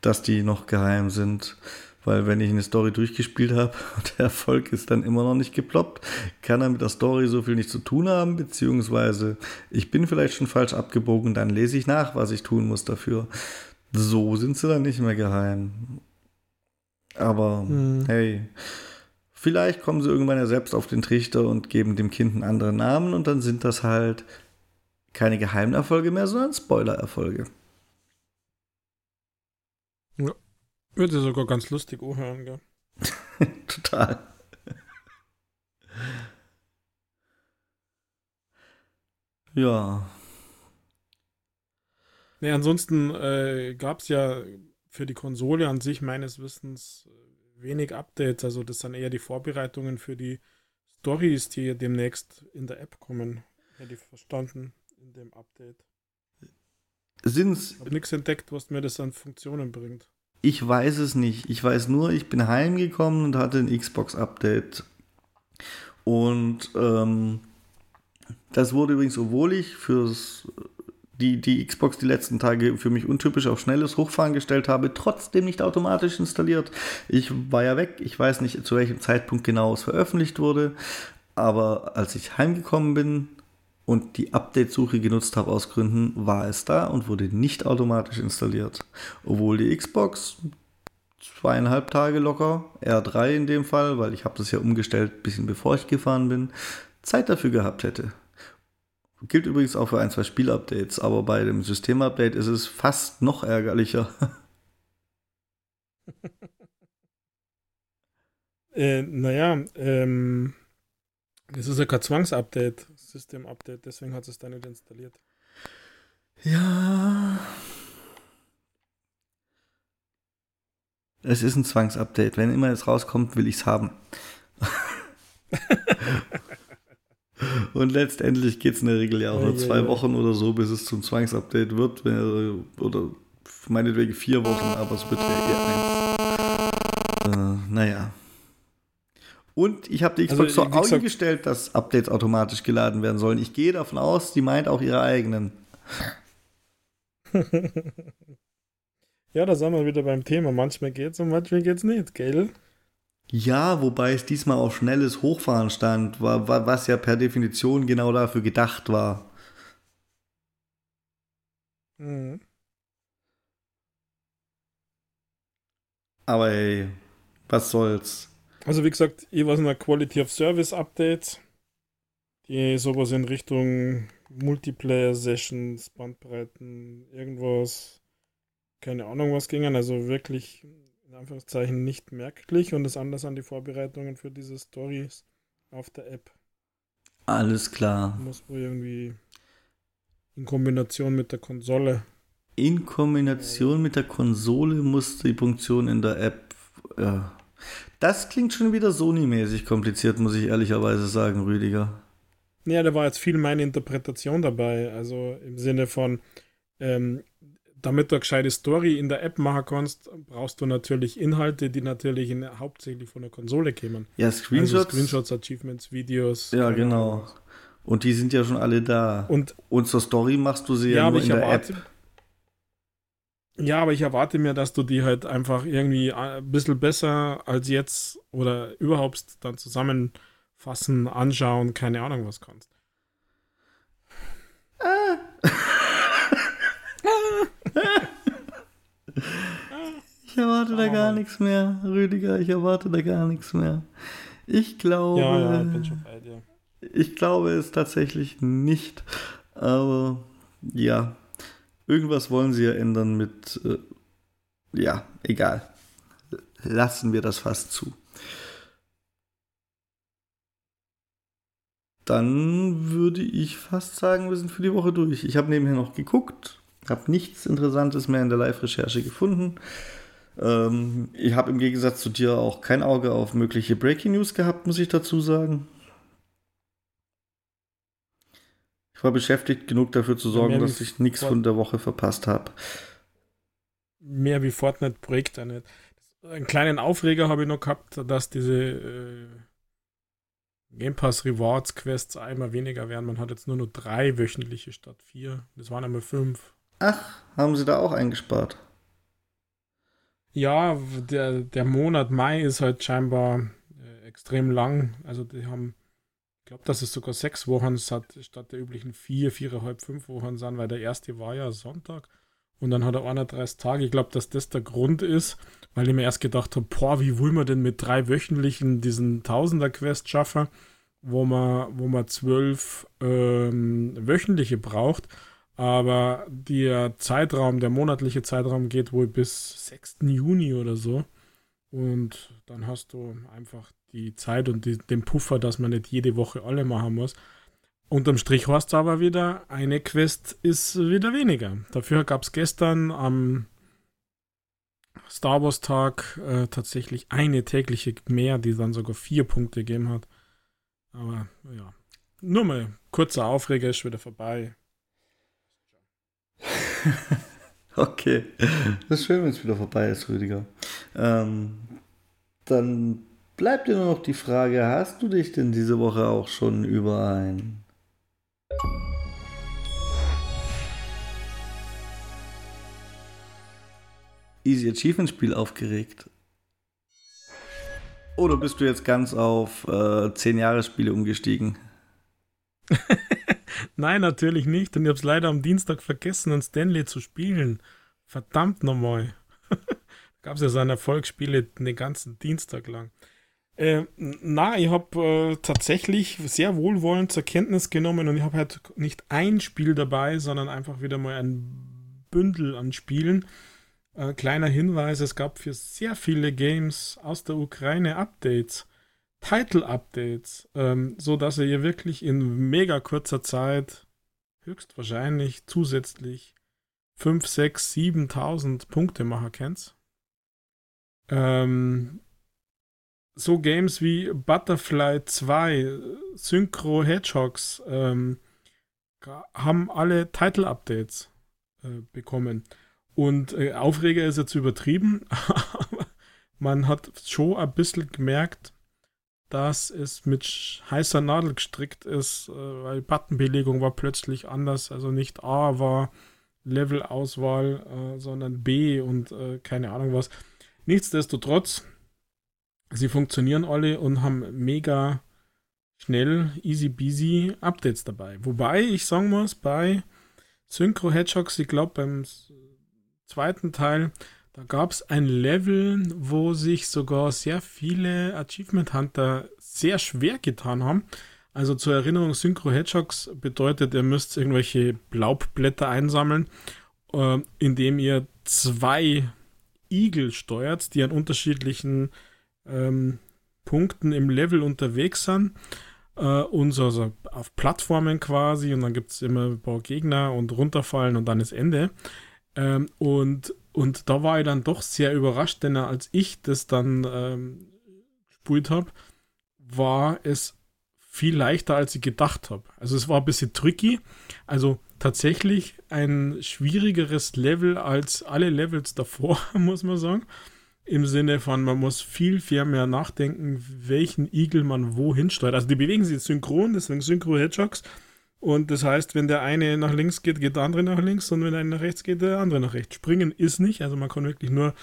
dass die noch geheim sind. Weil wenn ich eine Story durchgespielt habe und der Erfolg ist dann immer noch nicht geploppt, kann er mit der Story so viel nicht zu tun haben, beziehungsweise ich bin vielleicht schon falsch abgebogen, dann lese ich nach, was ich tun muss dafür. So sind sie dann nicht mehr geheim. Aber hm. hey, vielleicht kommen sie irgendwann ja selbst auf den Trichter und geben dem Kind einen anderen Namen und dann sind das halt keine geheimen Erfolge mehr, sondern Spoiler-Erfolge. Ja. Würde sogar ganz lustig anhören, gell? Total. ja. Nee, ansonsten äh, gab es ja für die Konsole an sich meines Wissens wenig Updates. Also das sind eher die Vorbereitungen für die Stories, die demnächst in der App kommen. Hätte ich verstanden in dem Update. Sind's. Ich habe nichts entdeckt, was mir das an Funktionen bringt. Ich weiß es nicht. Ich weiß nur, ich bin heimgekommen und hatte ein Xbox-Update. Und ähm, das wurde übrigens, obwohl ich fürs die, die Xbox die letzten Tage für mich untypisch auf schnelles Hochfahren gestellt habe, trotzdem nicht automatisch installiert. Ich war ja weg, ich weiß nicht, zu welchem Zeitpunkt genau es veröffentlicht wurde, aber als ich heimgekommen bin und die Update-Suche genutzt habe aus Gründen, war es da und wurde nicht automatisch installiert. Obwohl die Xbox zweieinhalb Tage locker, R3 in dem Fall, weil ich habe das ja umgestellt, bisschen bevor ich gefahren bin, Zeit dafür gehabt hätte. Gilt übrigens auch für ein, zwei Spielupdates, aber bei dem Systemupdate ist es fast noch ärgerlicher. äh, naja, ähm, das ist ja kein Zwangsupdate, System-Update, deswegen hat es dann nicht installiert. Ja. Es ist ein Zwangsupdate. Wenn immer es rauskommt, will ich es haben. Und letztendlich geht es in der Regel ja auch nur zwei Wochen oder so, bis es zum Zwangsupdate wird. Oder meinetwegen vier Wochen, aber es wird ja eher eins. Äh, naja. Und ich habe die Xbox also, so eingestellt, dass Updates automatisch geladen werden sollen. Ich gehe davon aus, die meint auch ihre eigenen. ja, da sind wir wieder beim Thema. Manchmal geht's und manchmal geht's nicht, gell? Ja, wobei es diesmal auf schnelles Hochfahren stand, was ja per Definition genau dafür gedacht war. Mhm. Aber ey, was soll's. Also wie gesagt, ich war in der Quality of Service Update, die sowas in Richtung Multiplayer-Sessions, Bandbreiten, irgendwas, keine Ahnung was gingen, also wirklich Anführungszeichen nicht merklich und das anders an die Vorbereitungen für diese Stories auf der App. Alles klar. Muss wohl irgendwie in Kombination mit der Konsole. In Kombination mit der Konsole muss die Funktion in der App. Ja. Das klingt schon wieder Sony-mäßig kompliziert, muss ich ehrlicherweise sagen, Rüdiger. Ja, da war jetzt viel meine Interpretation dabei. Also im Sinne von, ähm, damit du eine gescheite Story in der App machen kannst, brauchst du natürlich Inhalte, die natürlich in, hauptsächlich von der Konsole kämen. Ja, Screenshots. Also Screenshots, Achievements, Videos. Ja, genau. Und die sind ja schon alle da. Und, Und zur Story machst du sie ja, ja nur in der App. Ja, aber ich erwarte mir, dass du die halt einfach irgendwie ein bisschen besser als jetzt oder überhaupt dann zusammenfassen, anschauen, keine Ahnung was kannst. Ah. ich erwarte da gar nichts mehr, Rüdiger. Ich erwarte da gar nichts mehr. Ich glaube. Ja, ja, ich bin schon bei dir. Ich glaube es tatsächlich nicht. Aber ja, irgendwas wollen sie ja ändern mit. Äh, ja, egal. Lassen wir das fast zu. Dann würde ich fast sagen, wir sind für die Woche durch. Ich habe nebenher noch geguckt, habe nichts Interessantes mehr in der Live-Recherche gefunden. Ähm, ich habe im Gegensatz zu dir auch kein Auge auf mögliche Breaking News gehabt, muss ich dazu sagen. Ich war beschäftigt genug dafür zu sorgen, dass ich nichts von der Woche verpasst habe. Mehr wie Fortnite Projekt nicht. Einen kleinen Aufreger habe ich noch gehabt, dass diese äh, Game Pass Rewards Quests einmal weniger werden. Man hat jetzt nur noch drei wöchentliche statt vier. Das waren einmal fünf. Ach, haben sie da auch eingespart? Ja, der, der Monat Mai ist halt scheinbar äh, extrem lang. Also die haben, ich glaube, dass es sogar sechs Wochen statt, statt der üblichen vier, viereinhalb, fünf Wochen sind, weil der erste war ja Sonntag. Und dann hat er 31 Tage. Ich glaube, dass das der Grund ist, weil ich mir erst gedacht habe, boah, wie will man denn mit drei wöchentlichen diesen Tausender-Quest schaffen, wo man, wo man zwölf ähm, wöchentliche braucht. Aber der Zeitraum, der monatliche Zeitraum geht wohl bis 6. Juni oder so. Und dann hast du einfach die Zeit und die, den Puffer, dass man nicht jede Woche alle machen muss. Unterm Strich heißt es aber wieder, eine Quest ist wieder weniger. Dafür gab es gestern am Star Wars Tag äh, tatsächlich eine tägliche mehr, die dann sogar vier Punkte gegeben hat. Aber ja, nur mal kurzer Aufreger ist wieder vorbei. okay, das ist schön, wenn es wieder vorbei ist, Rüdiger. Ähm, dann bleibt dir nur noch die Frage, hast du dich denn diese Woche auch schon über ein Easy Achievement Spiel aufgeregt? Oder bist du jetzt ganz auf äh, 10 Jahre Spiele umgestiegen? Nein, natürlich nicht. Und ich habe es leider am Dienstag vergessen, an Stanley zu spielen. Verdammt nochmal. Gab es ja seine Erfolgsspiele den ganzen Dienstag lang. Äh, na, ich habe äh, tatsächlich sehr wohlwollend zur Kenntnis genommen und ich habe halt nicht ein Spiel dabei, sondern einfach wieder mal ein Bündel an Spielen. Äh, kleiner Hinweis: Es gab für sehr viele Games aus der Ukraine Updates, Title-Updates, ähm, so dass ihr wirklich in mega kurzer Zeit höchstwahrscheinlich zusätzlich 5, 6, 7.000 Punkte machen könnt. Ähm, so Games wie Butterfly 2, Synchro Hedgehogs ähm, haben alle Title-Updates äh, bekommen. Und äh, Aufreger ist jetzt übertrieben, aber man hat schon ein bisschen gemerkt, dass es mit heißer Nadel gestrickt ist, äh, weil Buttonbelegung war plötzlich anders. Also nicht A war Levelauswahl, äh, sondern B und äh, keine Ahnung was. Nichtsdestotrotz, sie funktionieren alle und haben mega schnell, easy peasy Updates dabei. Wobei ich sagen muss, bei Synchro Hedgehogs, ich glaube beim zweiten Teil, da gab es ein Level, wo sich sogar sehr viele Achievement Hunter sehr schwer getan haben. Also zur Erinnerung, Synchro Hedgehogs bedeutet, ihr müsst irgendwelche Laubblätter einsammeln, äh, indem ihr zwei Igel steuert, die an unterschiedlichen ähm, Punkten im Level unterwegs sind. Äh, und so also auf Plattformen quasi. Und dann gibt es immer ein paar Gegner und runterfallen und dann ist Ende. Ähm, und, und da war ich dann doch sehr überrascht, denn als ich das dann ähm, habe, war es viel leichter, als ich gedacht habe. Also es war ein bisschen tricky. Also tatsächlich ein schwierigeres Level als alle Levels davor, muss man sagen. Im Sinne von, man muss viel, viel mehr nachdenken, welchen Igel man wohin steuert. Also die bewegen sich synchron, deswegen Synchro-Hedgehogs. Und das heißt, wenn der eine nach links geht, geht der andere nach links und wenn der eine nach rechts geht, der andere nach rechts. Springen ist nicht, also man kann wirklich nur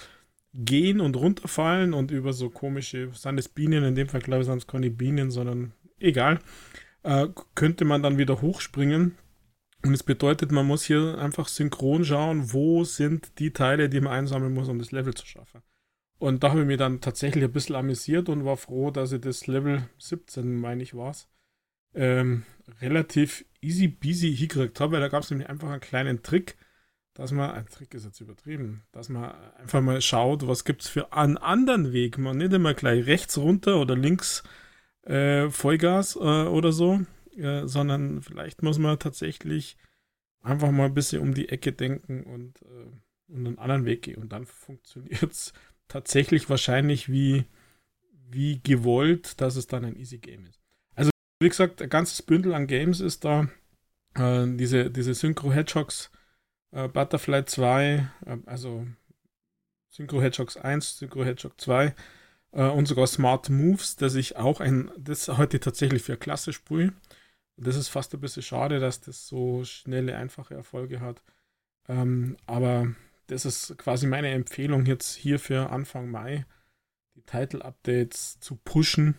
gehen und runterfallen und über so komische, sind es Bienen, in dem Fall glaube ich, sind es keine Bienen, sondern egal, äh, könnte man dann wieder hochspringen. Und es bedeutet, man muss hier einfach synchron schauen, wo sind die Teile, die man einsammeln muss, um das Level zu schaffen. Und da habe ich mich dann tatsächlich ein bisschen amüsiert und war froh, dass ich das Level 17, meine ich, war es, ähm, relativ easy peasy hingekriegt habe, weil da gab es nämlich einfach einen kleinen Trick, dass man, ein Trick ist jetzt übertrieben, dass man einfach mal schaut, was gibt es für einen anderen Weg. Man nicht immer gleich rechts runter oder links äh, Vollgas äh, oder so, äh, sondern vielleicht muss man tatsächlich einfach mal ein bisschen um die Ecke denken und, äh, und einen anderen Weg gehen. Und dann funktioniert es tatsächlich wahrscheinlich wie, wie gewollt, dass es dann ein Easy Game ist. Wie gesagt, ein ganzes Bündel an Games ist da. Äh, diese, diese Synchro Hedgehogs, äh, Butterfly 2, äh, also Synchro Hedgehogs 1, Synchro Hedgehog 2 äh, und sogar Smart Moves, das ich auch ein, das heute tatsächlich für Klasse sprühe. Das ist fast ein bisschen schade, dass das so schnelle, einfache Erfolge hat. Ähm, aber das ist quasi meine Empfehlung jetzt hier für Anfang Mai, die Title-Updates zu pushen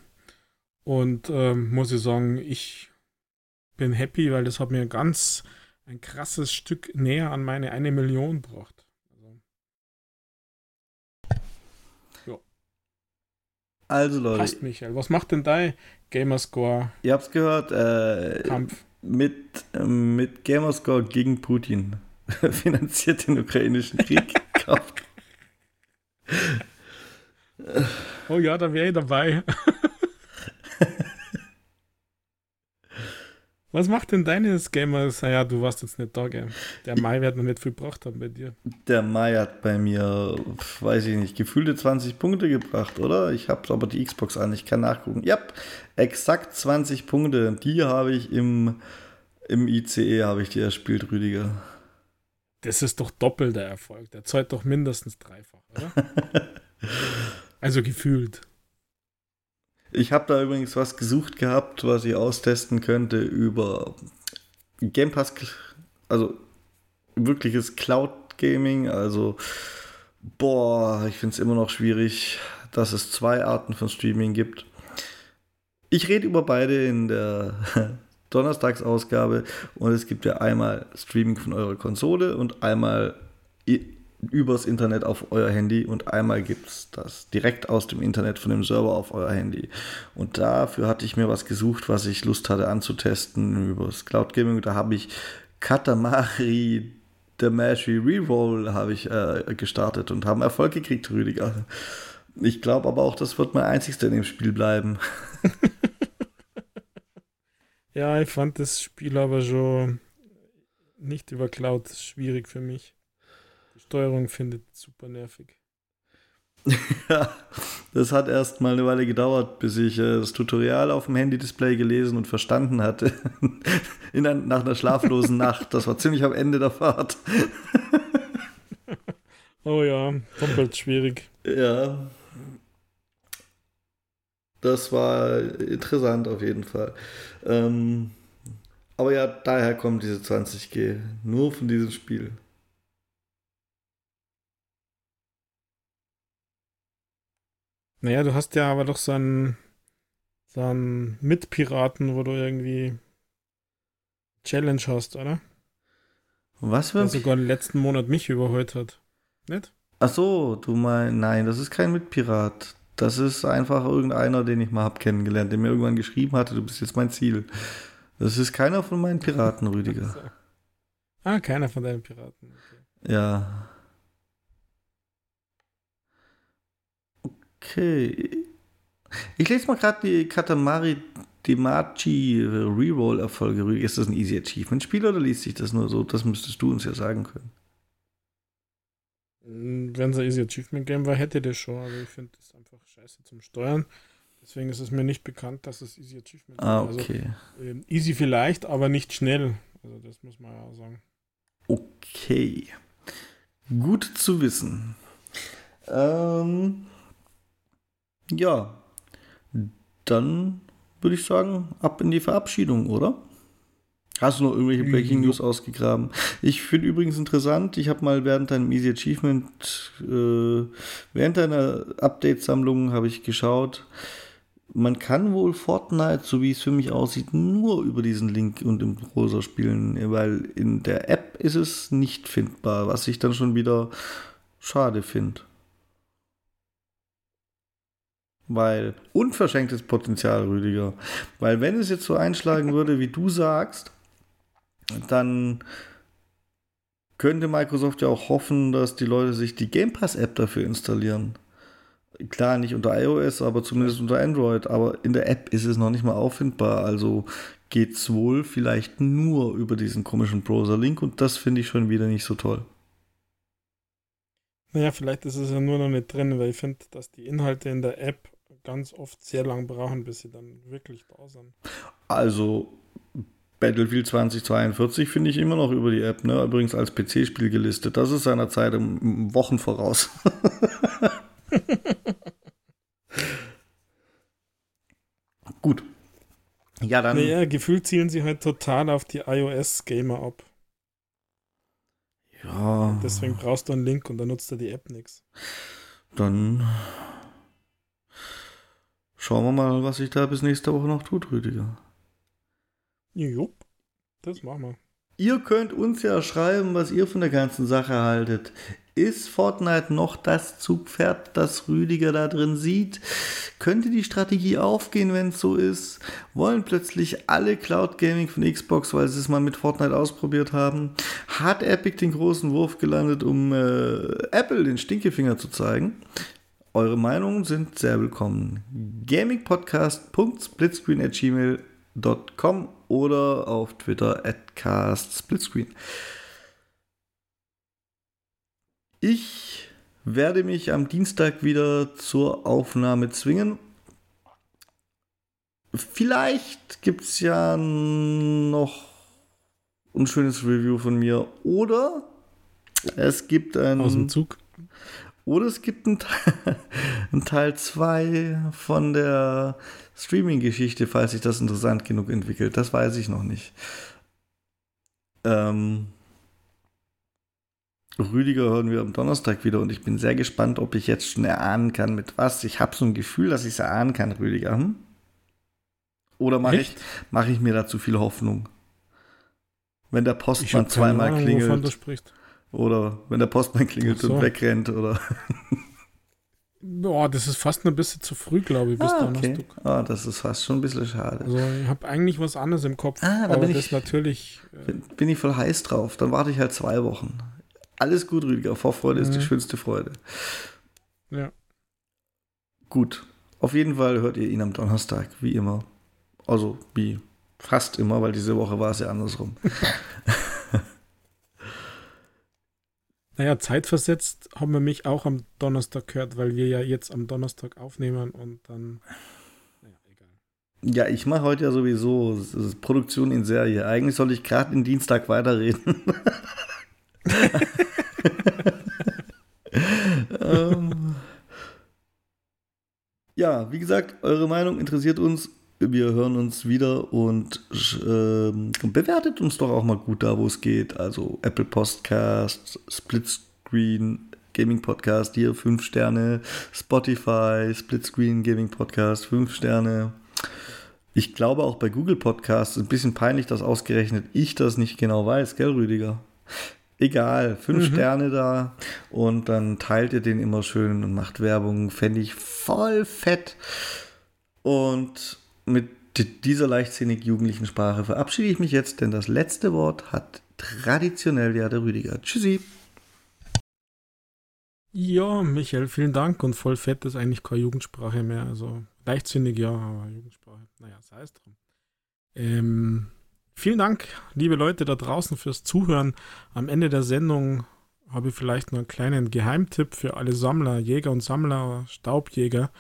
und ähm, muss ich sagen, ich bin happy, weil das hat mir ganz ein krasses Stück näher an meine eine Million gebracht. Also, ja. also Leute. Passt, Michael. Was macht denn dein Gamerscore? Ihr habt's gehört. Äh, Kampf. Mit, äh, mit Gamerscore gegen Putin. Finanziert den ukrainischen Krieg. oh ja, da wäre ich dabei. Was macht denn deines Gamers? Ja, du warst jetzt nicht da, gell? Der Mai wird noch nicht viel gebracht haben bei dir. Der Mai hat bei mir, weiß ich nicht, gefühlte 20 Punkte gebracht, oder? Ich habe aber die Xbox an, ich kann nachgucken. Ja, exakt 20 Punkte. Die habe ich im, im ICE, habe ich die erspielt, Rüdiger. Das ist doch doppelter Erfolg. Der zahlt doch mindestens dreifach, oder? also gefühlt. Ich habe da übrigens was gesucht gehabt, was ich austesten könnte über Game Pass, also wirkliches Cloud Gaming. Also, boah, ich finde es immer noch schwierig, dass es zwei Arten von Streaming gibt. Ich rede über beide in der Donnerstagsausgabe und es gibt ja einmal Streaming von eurer Konsole und einmal übers Internet auf euer Handy und einmal gibt es das direkt aus dem Internet von dem Server auf euer Handy. Und dafür hatte ich mir was gesucht, was ich Lust hatte anzutesten über das Cloud Gaming. Da habe ich Katamari Damashi Reroll habe ich äh, gestartet und haben Erfolg gekriegt, Rüdiger. Ich glaube aber auch, das wird mein einzigster in dem Spiel bleiben. ja, ich fand das Spiel aber schon nicht über Cloud schwierig für mich. Steuerung findet super nervig. ja, das hat erst mal eine Weile gedauert, bis ich äh, das Tutorial auf dem Handy-Display gelesen und verstanden hatte. In ein, nach einer schlaflosen Nacht. Das war ziemlich am Ende der Fahrt. oh ja, doppelt schwierig. Ja. Das war interessant auf jeden Fall. Ähm, aber ja, daher kommt diese 20G. Nur von diesem Spiel. Naja, du hast ja aber doch so einen, so einen Mitpiraten, wo du irgendwie Challenge hast, oder? Was für ein Der sogar den letzten Monat mich überholt hat. Nicht? Ach so, du meinst, nein, das ist kein Mitpirat. Das ist einfach irgendeiner, den ich mal hab kennengelernt, der mir irgendwann geschrieben hatte, du bist jetzt mein Ziel. Das ist keiner von meinen Piraten, Rüdiger. ah, keiner von deinen Piraten. Okay. Ja. Okay. Ich lese mal gerade die Katamari Demachi Reroll-Erfolge. Ist das ein Easy Achievement-Spiel oder liest sich das nur so? Das müsstest du uns ja sagen können. Wenn es ein Easy Achievement Game war, hätte das schon, aber ich finde das einfach scheiße zum Steuern. Deswegen ist es mir nicht bekannt, dass es Easy Achievement ist. Ah, also, okay. Also, easy vielleicht, aber nicht schnell. Also das muss man ja sagen. Okay. Gut zu wissen. Ähm, ja, dann würde ich sagen, ab in die Verabschiedung, oder? Hast du noch irgendwelche Breaking News ausgegraben? Ich finde übrigens interessant, ich habe mal während deinem Easy Achievement, äh, während deiner Update-Sammlung habe ich geschaut, man kann wohl Fortnite, so wie es für mich aussieht, nur über diesen Link und im Browser spielen, weil in der App ist es nicht findbar, was ich dann schon wieder schade finde. Weil unverschenktes Potenzial, Rüdiger. Weil wenn es jetzt so einschlagen würde, wie du sagst, dann könnte Microsoft ja auch hoffen, dass die Leute sich die Game Pass App dafür installieren. Klar, nicht unter iOS, aber zumindest unter Android. Aber in der App ist es noch nicht mal auffindbar. Also geht es wohl vielleicht nur über diesen komischen Browser-Link und das finde ich schon wieder nicht so toll. Naja, vielleicht ist es ja nur noch nicht drin, weil ich finde, dass die Inhalte in der App ganz oft sehr lang brauchen, bis sie dann wirklich da sind. Also Battlefield 2042 finde ich immer noch über die App, ne? Übrigens als PC-Spiel gelistet. Das ist seiner Zeit im Wochen voraus. Gut. Ja, dann. Naja, gefühlt zielen sie halt total auf die iOS-Gamer ab. Ja. Deswegen brauchst du einen Link und dann nutzt er die App nichts. Dann Schauen wir mal, was sich da bis nächste Woche noch tut, Rüdiger. Jupp, das machen wir. Ihr könnt uns ja schreiben, was ihr von der ganzen Sache haltet. Ist Fortnite noch das Zugpferd, das Rüdiger da drin sieht? Könnte die Strategie aufgehen, wenn es so ist? Wollen plötzlich alle Cloud Gaming von Xbox, weil sie es mal mit Fortnite ausprobiert haben? Hat Epic den großen Wurf gelandet, um äh, Apple den Stinkefinger zu zeigen? Eure Meinungen sind sehr willkommen. gamingpodcast.splitscreen.gmail gmail.com oder auf Twitter at castsplitscreen. Ich werde mich am Dienstag wieder zur Aufnahme zwingen. Vielleicht gibt es ja noch ein schönes Review von mir. Oder es gibt ein. Aus dem Zug. Oder es gibt einen Teil 2 von der Streaming-Geschichte, falls sich das interessant genug entwickelt. Das weiß ich noch nicht. Ähm, Rüdiger hören wir am Donnerstag wieder und ich bin sehr gespannt, ob ich jetzt schon erahnen kann, mit was. Ich habe so ein Gefühl, dass ich es erahnen kann, Rüdiger. Hm? Oder mache ich, mach ich mir da zu viel Hoffnung? Wenn der Postmann zweimal Ahnung, klingelt. Oder wenn der Postmann klingelt so. und wegrennt, oder. Boah, das ist fast ein bisschen zu früh, glaube ich, bis ah, okay. Ah, das ist fast schon ein bisschen schade. Also ich habe eigentlich was anderes im Kopf. Ah, da bin ich, natürlich. Äh, bin, bin, ich voll heiß drauf. Dann warte ich halt zwei Wochen. Alles gut, Rüdiger. Vorfreude mhm. ist die mhm. schönste Freude. Ja. Gut. Auf jeden Fall hört ihr ihn am Donnerstag, wie immer. Also wie fast immer, weil diese Woche war es ja andersrum. naja, zeitversetzt haben wir mich auch am Donnerstag gehört, weil wir ja jetzt am Donnerstag aufnehmen und dann. Naja, egal. Ja, ich mache heute ja sowieso Produktion in Serie. Eigentlich sollte ich gerade den Dienstag weiterreden. ähm, ja, wie gesagt, eure Meinung interessiert uns. Wir hören uns wieder und äh, bewertet uns doch auch mal gut da, wo es geht. Also Apple Podcast, Splitscreen, Gaming Podcast, hier 5 Sterne, Spotify, Splitscreen Gaming Podcast, 5 Sterne. Ich glaube auch bei Google Podcasts, ein bisschen peinlich, dass ausgerechnet ich das nicht genau weiß, gell, Rüdiger? Egal, fünf mhm. Sterne da und dann teilt ihr den immer schön und macht Werbung. Fände ich voll fett. Und mit dieser leichtsinnig jugendlichen Sprache verabschiede ich mich jetzt, denn das letzte Wort hat traditionell ja der Rüdiger. Tschüssi. Ja, Michael, vielen Dank. Und voll fett ist eigentlich keine Jugendsprache mehr. Also leichtsinnig ja, aber Jugendsprache. Naja, sei es drum. Ähm, Vielen Dank, liebe Leute da draußen, fürs Zuhören. Am Ende der Sendung habe ich vielleicht noch einen kleinen Geheimtipp für alle Sammler, Jäger und Sammler, Staubjäger.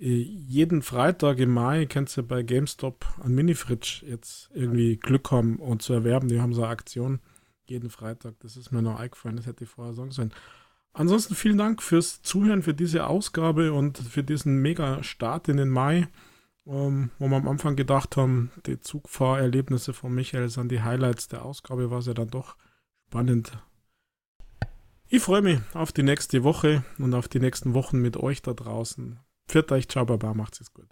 Äh, jeden Freitag im Mai könnt ihr bei GameStop an Minifridge jetzt irgendwie Glück haben und zu erwerben. Die haben so eine Aktion jeden Freitag. Das ist mir noch eingefallen, das hätte ich vorher sagen sollen. Ansonsten vielen Dank fürs Zuhören, für diese Ausgabe und für diesen mega Start in den Mai ähm, wo wir am Anfang gedacht haben, die Zugfahrerlebnisse von Michael sind die Highlights der Ausgabe, war es ja dann doch spannend. Ich freue mich auf die nächste Woche und auf die nächsten Wochen mit euch da draußen. Pfiat euch, ciao, baba, macht's es gut.